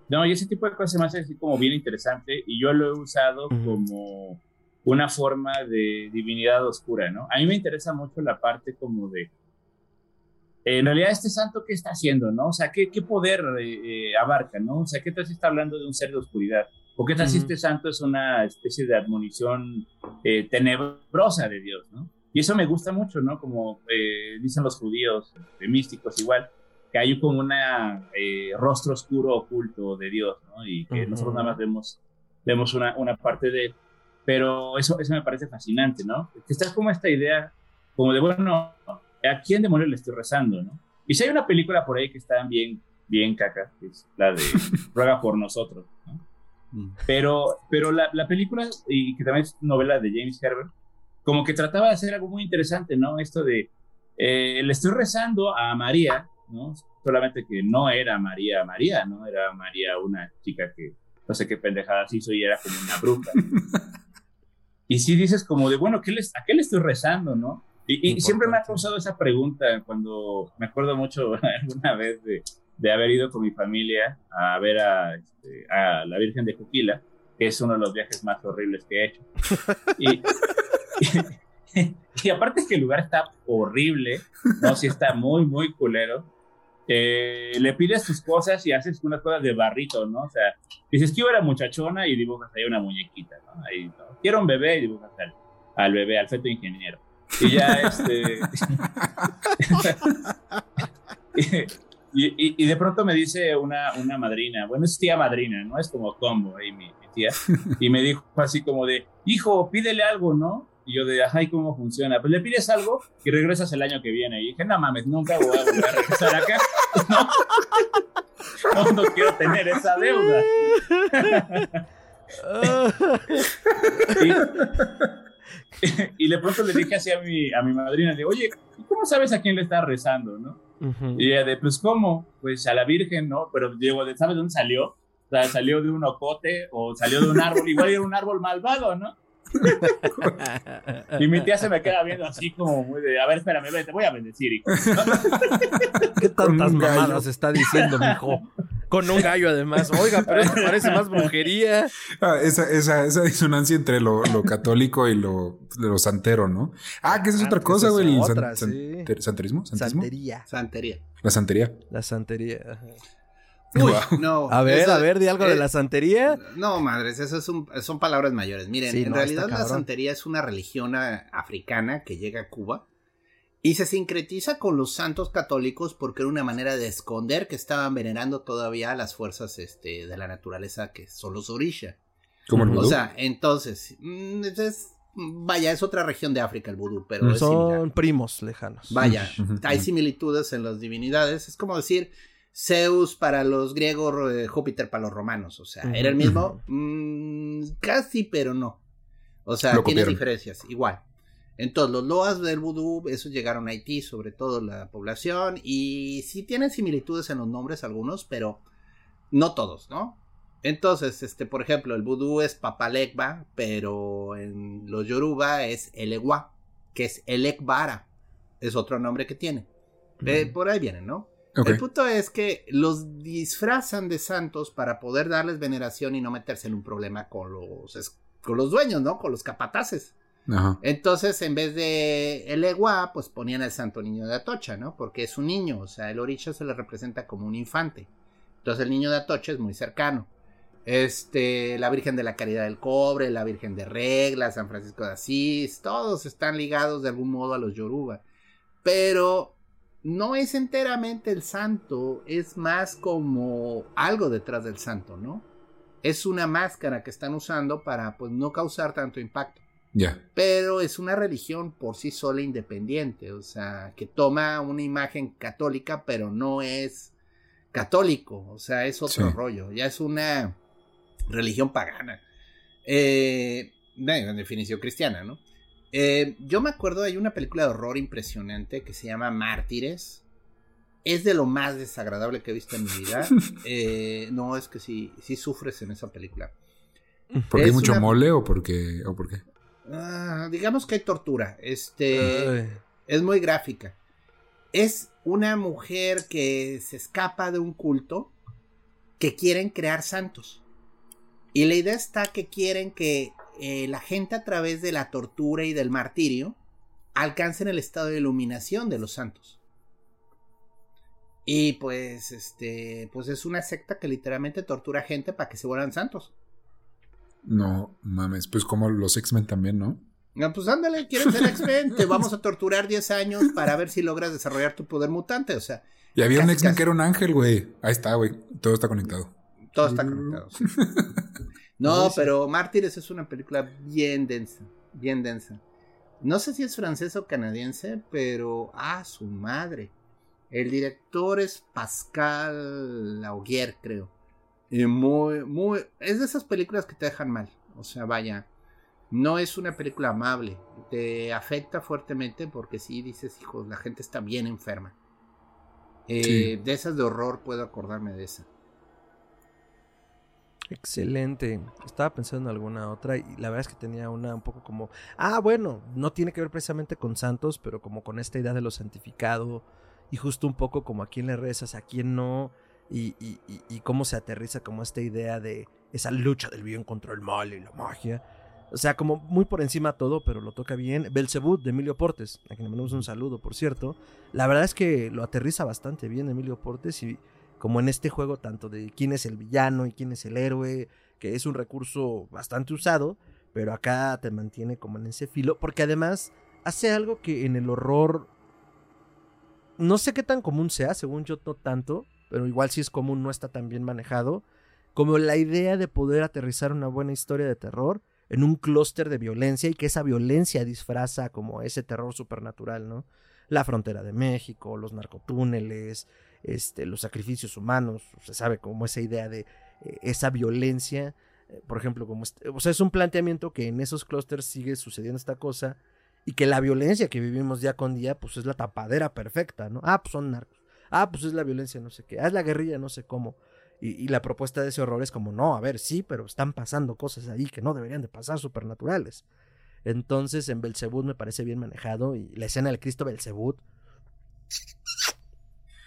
No, y ese tipo de cosas me hace así como bien interesante y yo lo he usado como una forma de divinidad oscura, ¿no? A mí me interesa mucho la parte como de, en realidad este santo, ¿qué está haciendo, no? O sea, ¿qué, qué poder eh, eh, abarca, no? O sea, ¿qué tal si está hablando de un ser de oscuridad? ¿O qué tal si este santo es una especie de admonición eh, tenebrosa de Dios, no? Y eso me gusta mucho, ¿no? Como dicen los judíos, místicos igual, que hay como un eh, rostro oscuro oculto de Dios, ¿no? Y que nosotros nada más vemos, vemos una, una parte de él. Pero eso, eso me parece fascinante, ¿no? Que está como esta idea, como de, bueno, ¿a quién demonios le estoy rezando, no? Y si hay una película por ahí que está bien, bien caca, que es la de Ruega por nosotros, ¿no? Mm. Pero, pero la, la, película, y que también es novela de James Herbert, como que trataba de hacer algo muy interesante, ¿no? Esto de, eh, le estoy rezando a María, ¿no? Solamente que no era María María, ¿no? Era María una chica que no sé qué pendejadas hizo y era como una bruja. y si dices como de, bueno, ¿qué les, ¿a qué le estoy rezando, no? Y, siempre me ha causado esa pregunta cuando me acuerdo mucho alguna vez de, de haber ido con mi familia a ver a, este, a la Virgen de Juquila, que es uno de los viajes más horribles que he hecho. Y, y, aparte que el lugar está horrible, ¿no? Sí está muy, muy culero. Eh, le pides tus cosas y haces unas cosas de barrito, ¿no? O sea, dices, quiero era muchachona y dibujas ahí una muñequita, ¿no? Ahí, ¿no? Quiero un bebé y dibujas al, bebé, al feto ingeniero. Y ya, este... y, y, de pronto me dice una, una madrina, bueno, es tía madrina, ¿no? Es como combo ahí mi, mi tía. Y me dijo así como de, hijo, pídele algo, ¿no? Y yo de, ay, ¿cómo funciona? Pues le pides algo y regresas el año que viene. Y dije, no mames, nunca voy a volver a regresar acá. No, no, quiero tener esa deuda. y, de pronto le dije así a mi, a mi madrina, de, oye, ¿cómo sabes a quién le estás rezando, no? Y ella de, pues, ¿cómo? Pues a la Virgen, ¿no? Pero digo, ¿sabes dónde salió? O sea, salió de un ocote o salió de un árbol, igual era un árbol malvado, ¿no? y mi tía se me queda viendo así como muy de, a ver, espérame, te voy a bendecir, hijo. ¿Qué tantas mamadas está diciendo, mijo? Con un gallo además. Oiga, pero esto parece más brujería. Ah, esa, esa, esa, disonancia entre lo, lo católico y lo, lo, santero, ¿no? Ah, que esa es ah, otra cosa, güey. ¿Santerismo? Santería. Santería. La santería. La santería. Uy, no. A ver, a ver, di algo de la santería. No, madres, esas son, son palabras mayores. Miren, en realidad la santería es una religión africana que llega a Cuba Y se sincretiza con los santos católicos porque era una manera de esconder que estaban venerando todavía las fuerzas este, de la naturaleza que son los Orisha. Como el O sea, entonces, mm, es- vaya, es otra región de África el vudú, pero es Son primos lejanos. Vaya, hay similitudes en las divinidades. Es como decir Zeus para los griegos, eh, Júpiter para los romanos. O sea, ¿era el mismo? Mm, casi, pero no. O sea, Lo tiene copiaron. diferencias, igual. Entonces, los loas del vudú, esos llegaron a Haití, sobre todo la población, y sí tienen similitudes en los nombres algunos, pero no todos, ¿no? Entonces, este, por ejemplo, el vudú es Papalegba, pero en los Yoruba es Elegua, que es Elekbara, es otro nombre que tiene. Eh, por ahí vienen, ¿no? Ok. El punto es que los disfrazan de santos para poder darles veneración y no meterse en un problema con los, con los dueños, ¿no? Con los capataces. Ajá. Entonces, en vez de el Eguá, pues ponían al santo niño de Atocha, ¿no? Porque es un niño, o sea, el orisha se le representa como un infante. Entonces, el niño de Atocha es muy cercano. Este, la Virgen de la Caridad del Cobre, la Virgen de Regla, San Francisco de Asís, todos están ligados de algún modo a los Yoruba. Pero no es enteramente el santo, es más como algo detrás del santo, ¿no? Es una máscara que están usando para pues no causar tanto impacto Ya. pero es una religión por sí sola independiente, o sea, que toma una imagen católica, pero no es católico, o sea, es otro Sí. rollo, ya es una religión pagana, eh, en definición cristiana, ¿no? Eh, yo me acuerdo, hay una película de horror impresionante que se llama Mártires. Es de lo más desagradable que he visto en mi vida. Eh, no, es que sí, sí sufres en esa película. ¿Porque hay Es mucho una- mole o porque, o por qué? Ah, digamos que hay tortura. Este Ay. es muy gráfica. Es una mujer que se escapa de un culto que quieren crear santos. Y la idea está que quieren que eh, la gente a través de la tortura y del martirio alcancen el estado de iluminación de los santos. Y pues, este, pues es una secta que literalmente tortura gente para que se vuelvan santos. No mames, pues como los X-Men también, ¿no? No, pues ándale, quieres ser X-Men, te vamos a torturar 10 años para ver si logras desarrollar tu poder mutante. O sea, Y había un X-Men que era un ángel, güey. Ahí está, güey. Todo está conectado. todo está conectado. sí. No, pero Mártires es una película bien densa, bien densa. No sé si es francés o canadiense, pero ah, su madre. El director es Pascal Laugier, creo. Y muy, muy. Es de esas películas que te dejan mal. O sea, vaya. No es una película amable. Te afecta fuertemente porque sí dices, hijos, la gente está bien enferma. Eh, Sí. De esas de horror puedo acordarme de esa. Excelente. Estaba pensando en alguna otra y la verdad es que tenía una un poco como, ah, bueno, no tiene que ver precisamente con santos, pero como con esta idea de lo santificado y justo un poco como a quién le rezas, a quién no y, y- cómo se aterriza como esta idea de esa lucha del bien contra el mal y la magia. O sea, como muy por encima todo, pero lo toca bien. Belzebut de Emilio Portes, a quien le mandamos un saludo, por cierto. La verdad es que lo aterriza bastante bien Emilio Portes y como en este juego tanto de quién es el villano y quién es el héroe, que es un recurso bastante usado, pero acá te mantiene como en ese filo, porque además hace algo que en el horror no sé qué tan común sea, según yo no tanto, pero igual si es común no está tan bien manejado, como la idea de poder aterrizar una buena historia de terror en un clúster de violencia y que esa violencia disfraza como ese terror supernatural, ¿no? La frontera de México, los narcotúneles, este, los sacrificios humanos, se sabe como esa idea de eh, esa violencia, eh, por ejemplo, como este- o sea, es un planteamiento que en esos clústeres sigue sucediendo esta cosa y que la violencia que vivimos día con día, pues es la tapadera perfecta, ¿no? Ah, pues son narcos. Ah, pues es la violencia, no sé qué. Ah, es la guerrilla, no sé cómo. Y, la propuesta de ese horror es como, no, a ver, sí, pero están pasando cosas ahí que no deberían de pasar, supernaturales. Entonces, en Belzebut me parece bien manejado. Y la escena del Cristo Belzebut.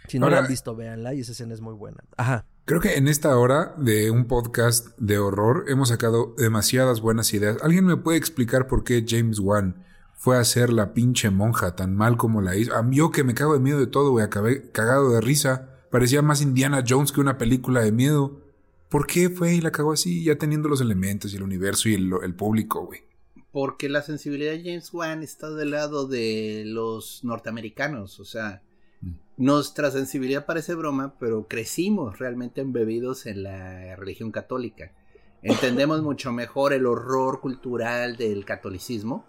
Si no la han visto, véanla. Y esa escena es muy buena. Ajá. Creo que en esta hora de un podcast de horror hemos sacado demasiadas buenas ideas. ¿Alguien me puede explicar por qué James Wan fue a hacer la pinche monja tan mal como la hizo? A mí yo que me cago de miedo de todo, güey, acabé cagado de risa. Parecía más Indiana Jones que una película de miedo. ¿Por qué fue y la cagó así, ya teniendo los elementos y el universo y el, el público, güey? porque la sensibilidad de James Wan está del lado de los norteamericanos, o sea. Nuestra sensibilidad parece broma, pero crecimos realmente embebidos en la religión católica. Entendemos mucho mejor el horror cultural del catolicismo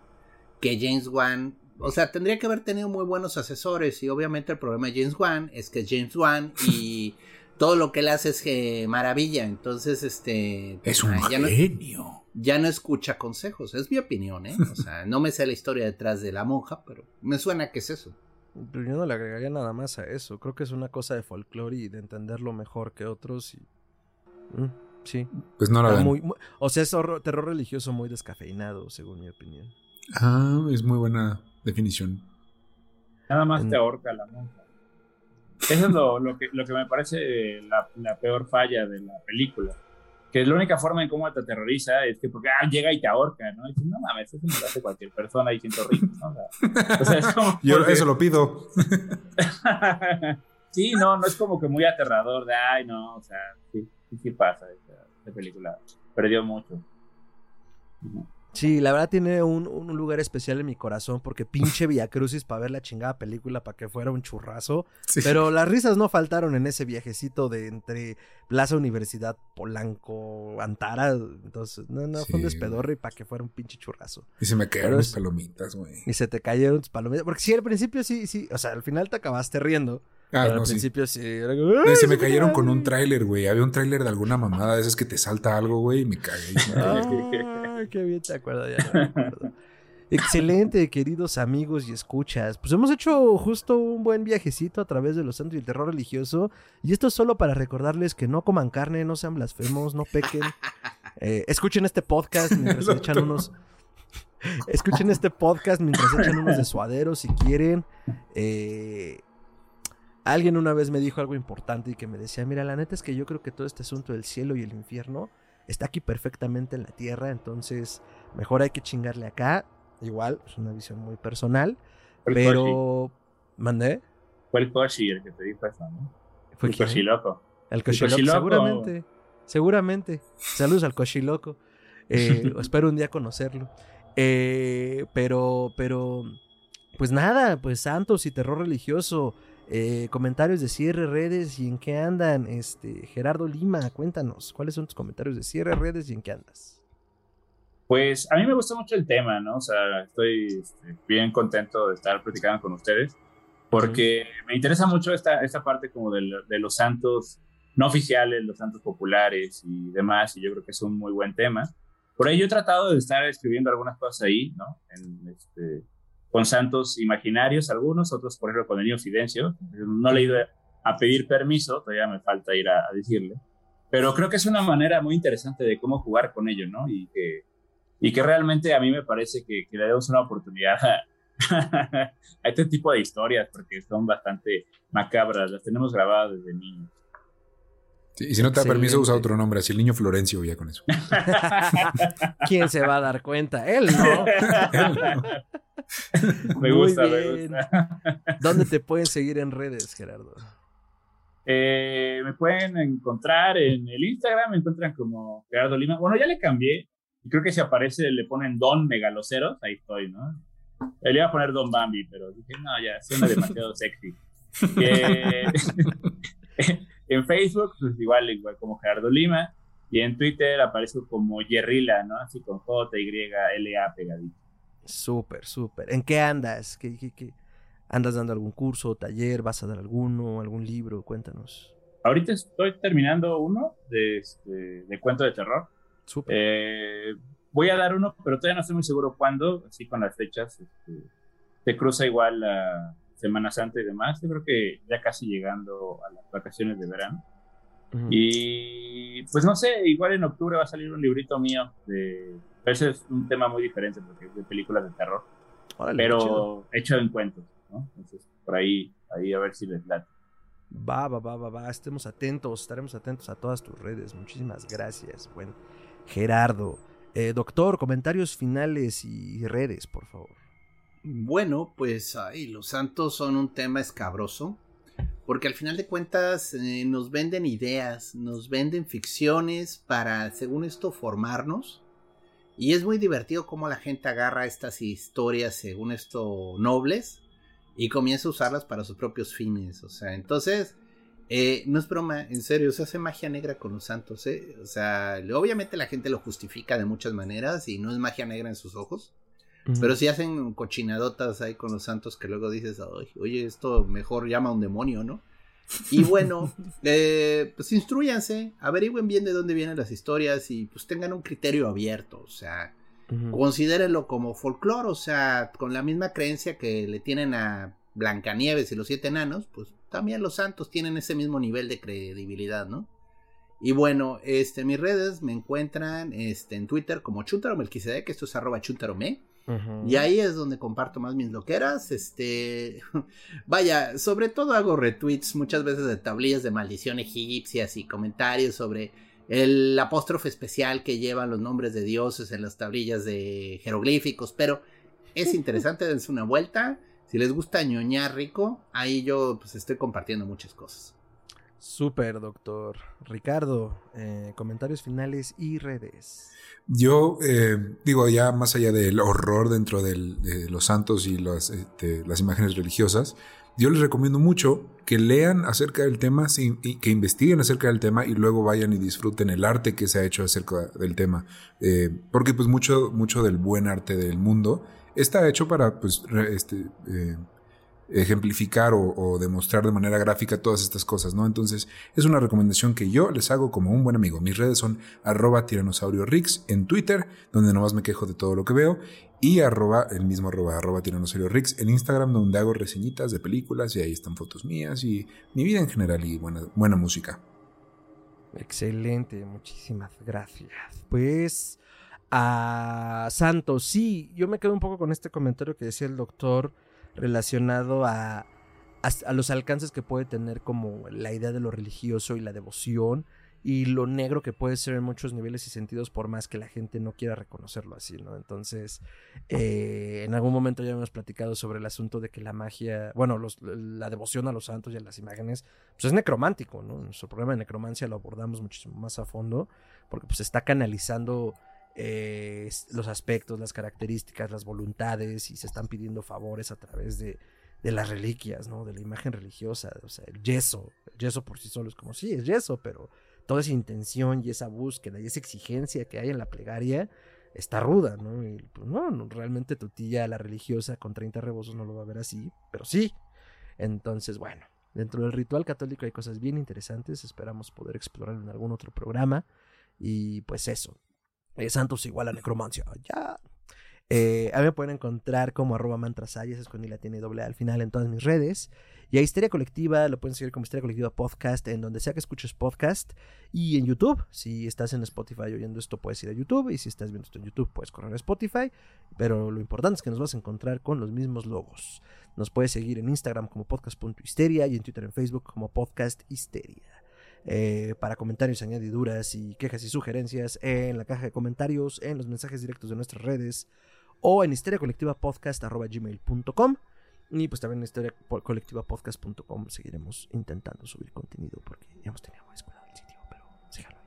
que James Wan. O sea, tendría que haber tenido muy buenos asesores y obviamente el problema de James Wan es que James Wan y todo lo que él hace es que maravilla. Entonces, este... Es un genio. ya no escucha consejos, es mi opinión, ¿eh? O sea, no me sé la historia detrás de la monja, pero me suena que es eso. Pero yo no le agregaría nada más a eso. Creo que es una cosa de folclore y de entenderlo mejor que otros y... Mm, sí. Pues no la muy, O sea, es terror religioso muy descafeinado, según mi opinión. Ah, es muy buena definición. Nada más te ahorca la monja. Eso es lo, que, lo que me parece la, peor falla de la película. Que es la única forma en cómo te aterroriza es que porque ah, llega y te ahorca, ¿no? Y dices, no mames, eso me lo hace cualquier persona y siento rico, ¿no? O sea, es como Yo eso lo pido. sí, no, no es como que muy aterrador de, ay, no, o sea, sí, sí, pasa. Esta, película perdió mucho. Sí, la verdad tiene un, un, lugar especial en mi corazón porque pinche Crucis para ver la chingada película para que fuera un churrazo. Pero las risas no faltaron en ese viajecito de entre Plaza Universidad, Polanco, Antara. Entonces, no, no, fue un despedorre para que fuera un pinche churrazo. Y se me cayeron las palomitas, güey. Y se te cayeron tus palomitas. Porque sí, al principio sí, sí. O sea, al final te acabaste riendo. Ah, al principio sí. se me cayeron con un tráiler, güey. Había un tráiler de alguna mamada de esas que te salta algo, güey, y me cagué. Qué bien te acuerdas, ya Excelente, queridos amigos y escuchas. Pues hemos hecho justo un buen viajecito a través de los santos y el terror religioso. Y esto es solo para recordarles que no coman carne, no sean blasfemos, no pequen. Eh, escuchen este podcast mientras echan unos. Escuchen este podcast mientras echan unos de suaderos si quieren. Eh, Alguien una vez me dijo algo importante y que me decía, mira, la neta es que yo creo que todo este asunto del cielo y el infierno está aquí perfectamente en la tierra, entonces mejor hay que chingarle acá. Igual, es una visión muy personal, pero... ¿Mandé? Fue el Koshi el que te dijo eso, ¿no? Fue el Koshi loco. El Koshi loco, seguramente. Seguramente. Saludos al Koshi loco. Eh, espero un día conocerlo. Eh, pero, pero, pues nada, pues santos y terror religioso. Eh, comentarios de cierre, redes y en qué andan. Este, Gerardo Lima, cuéntanos, ¿cuáles son tus comentarios de cierre, redes y en qué andas? Pues a mí me gusta mucho el tema, ¿no? O sea, estoy este, bien contento de estar platicando con ustedes porque me interesa mucho esta, esta parte como de, de, los santos no oficiales, los santos populares y demás, y yo creo que es un muy buen tema. Por ahí yo he tratado de estar escribiendo algunas cosas ahí, ¿no? En este, con santos imaginarios algunos, otros por ejemplo con el niño Fidencio. No le he a pedir permiso, todavía me falta ir a, decirle. Pero creo que es una manera muy interesante de cómo jugar con ello, ¿no? Y que, y que realmente a mí me parece que, que le damos una oportunidad a, a, este tipo de historias, porque son bastante macabras, las tenemos grabadas desde niños. Y si no te da permiso, usa otro nombre, así el niño Florencio, ya con eso. ¿Quién se va a dar cuenta? Él no. Él no. me gusta, me gusta. ¿Dónde te pueden seguir en redes, Gerardo? Eh, me pueden encontrar en el Instagram, me encuentran como Gerardo Lima. Bueno, ya le cambié. Y creo que si aparece le ponen Don Megaloceros, ahí estoy, ¿no? Le iba a poner Don Bambi, pero dije, no, ya, suena demasiado sexy. En Facebook, pues igual, igual como Gerardo Lima. Y en Twitter aparezco como Yerrila, ¿no? Así con J, Y, L, A pegadito. Súper, súper. ¿En qué andas? ¿Qué, qué, andas dando algún curso, taller? ¿Vas a dar alguno, algún libro? Cuéntanos. Ahorita estoy terminando uno de, este, de cuento de terror. Súper. Eh, voy a dar uno, pero todavía no estoy muy seguro cuándo, así con las fechas. Este, se cruza igual la Semana Santa y demás. Yo creo que ya casi llegando a las vacaciones de verano. Y pues no sé, igual en octubre va a salir un librito mío de ese es un tema muy diferente porque es de películas de terror. pero hecho en cuentos, ¿no? Entonces, por ahí, ahí a ver si les late. Va, va, va, va, va. Estemos atentos, estaremos atentos a todas tus redes. Muchísimas gracias, buen Gerardo. Eh, doctor, comentarios finales y redes, por favor. Bueno, pues ay, los santos son un tema escabroso, porque al final de cuentas eh, nos venden ideas, nos venden ficciones para, según esto, formarnos Y es muy divertido cómo la gente agarra estas historias, según esto, nobles, y comienza a usarlas para sus propios fines. O sea, entonces, eh, no es broma, en serio, se hace magia negra con los santos. ¿eh? O sea, obviamente la gente lo justifica de muchas maneras y no es magia negra en sus ojos. Pero si hacen cochinadotas ahí con los santos que luego dices, oye, esto mejor llama a un demonio, ¿no? Y bueno, eh, pues instruyanse, averigüen bien de dónde vienen las historias y pues tengan un criterio abierto, o sea, considérenlo como folclore, o sea, con la misma creencia que le tienen a Blancanieves y los siete enanos, pues también los santos tienen ese mismo nivel de credibilidad, ¿no? Y bueno, este, mis redes me encuentran este, en Twitter como Chuntaro que esto es arroba chuntarome. Y ahí es donde comparto más mis loqueras. Este, vaya, sobre todo hago retweets muchas veces de tablillas de maldición egipcias y comentarios sobre el apóstrofe especial que llevan los nombres de dioses en las tablillas de jeroglíficos. Pero es interesante, dense una vuelta. Si les gusta ñoñar rico, ahí yo pues estoy compartiendo muchas cosas. Súper, doctor. Ricardo, eh, comentarios finales y redes. Yo eh, digo, ya más allá del horror dentro de los santos y las, este, las imágenes religiosas, yo les recomiendo mucho que lean acerca del tema, y que investiguen acerca del tema y luego vayan y disfruten el arte que se ha hecho acerca del tema. Eh, porque pues mucho, mucho del buen arte del mundo está hecho para pues, este, ejemplificar o, demostrar de manera gráfica todas estas cosas, ¿no? Entonces, es una recomendación que yo les hago como un buen amigo. Mis redes son arroba tiranosaurio rix en Twitter, donde nomás me quejo de todo lo que veo, y arroba, el mismo arroba, tiranosaurio rix en Instagram, donde hago reseñitas de películas y ahí están fotos mías y mi vida en general y buena, buena música. Excelente, muchísimas gracias. Pues a Santos, sí, yo me quedo un poco con este comentario que decía el doctor relacionado a, a, los alcances que puede tener como la idea de lo religioso y la devoción y lo negro que puede ser en muchos niveles y sentidos por más que la gente no quiera reconocerlo así, ¿no? Entonces, eh, en algún momento ya hemos platicado sobre el asunto de que la magia, bueno, la devoción a los santos y a las imágenes, pues es necromántico, ¿no? Nuestro programa de necromancia lo abordamos muchísimo más a fondo porque pues está canalizando eh, los aspectos, las características, las voluntades y se están pidiendo favores a través de, las reliquias, ¿no? De la imagen religiosa, o sea, el yeso, el yeso por sí solo es como, sí, es yeso, pero toda esa intención y esa búsqueda y esa exigencia que hay en la plegaria está ruda, ¿no? Y pues no, realmente tu tía, la religiosa, con 30 rebosos no lo va a ver así, pero sí. Entonces, bueno, dentro del ritual católico hay cosas bien interesantes, esperamos poder explorar en algún otro programa. Y pues eso, eh, Santos igual a necromancia. Ya. Eh, a mí me pueden encontrar como arroba mantrasayas, es con y la tiene doble al final en todas mis redes. Y a Histeria Colectiva lo pueden seguir como Histeria Colectiva Podcast en donde sea que escuches podcast. Y en YouTube, si estás en Spotify oyendo esto, puedes ir a YouTube. Y si estás viendo esto en YouTube, puedes correr a Spotify. Pero lo importante es que nos vas a encontrar con los mismos logos. Nos puedes seguir en Instagram como podcast.histeria y en Twitter en Facebook como podcast histeria. Eh, para comentarios, añadiduras y quejas y sugerencias en la caja de comentarios, en los mensajes directos de nuestras redes o en histeriacolectivapodcast.gmail.com y pues también en historiacolectivapodcast.com seguiremos intentando subir contenido porque ya hemos tenido más cuidado el sitio, pero síganlo.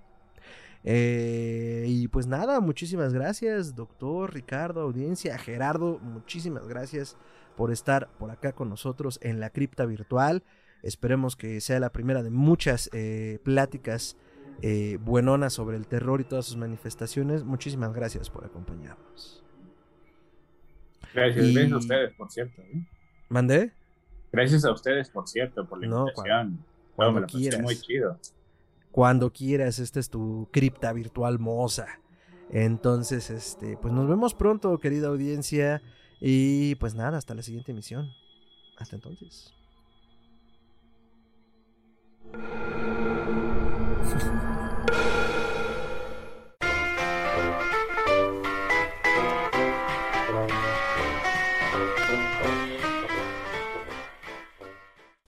Eh, y pues nada, muchísimas gracias, doctor, Ricardo, audiencia, Gerardo, muchísimas gracias por estar por acá con nosotros en la cripta virtual. Esperemos que sea la primera de muchas eh, pláticas eh, buenonas sobre el terror y todas sus manifestaciones. Muchísimas gracias por acompañarnos. Gracias, a ustedes, por cierto. ¿eh? ¿Mandé? Gracias a ustedes, por cierto, por la invitación. cuando quieras. Muy chido. Cuando quieras, esta es tu cripta virtual moza. Entonces, este, pues nos vemos pronto, querida audiencia. Y pues nada, hasta la siguiente emisión. Hasta entonces. thank you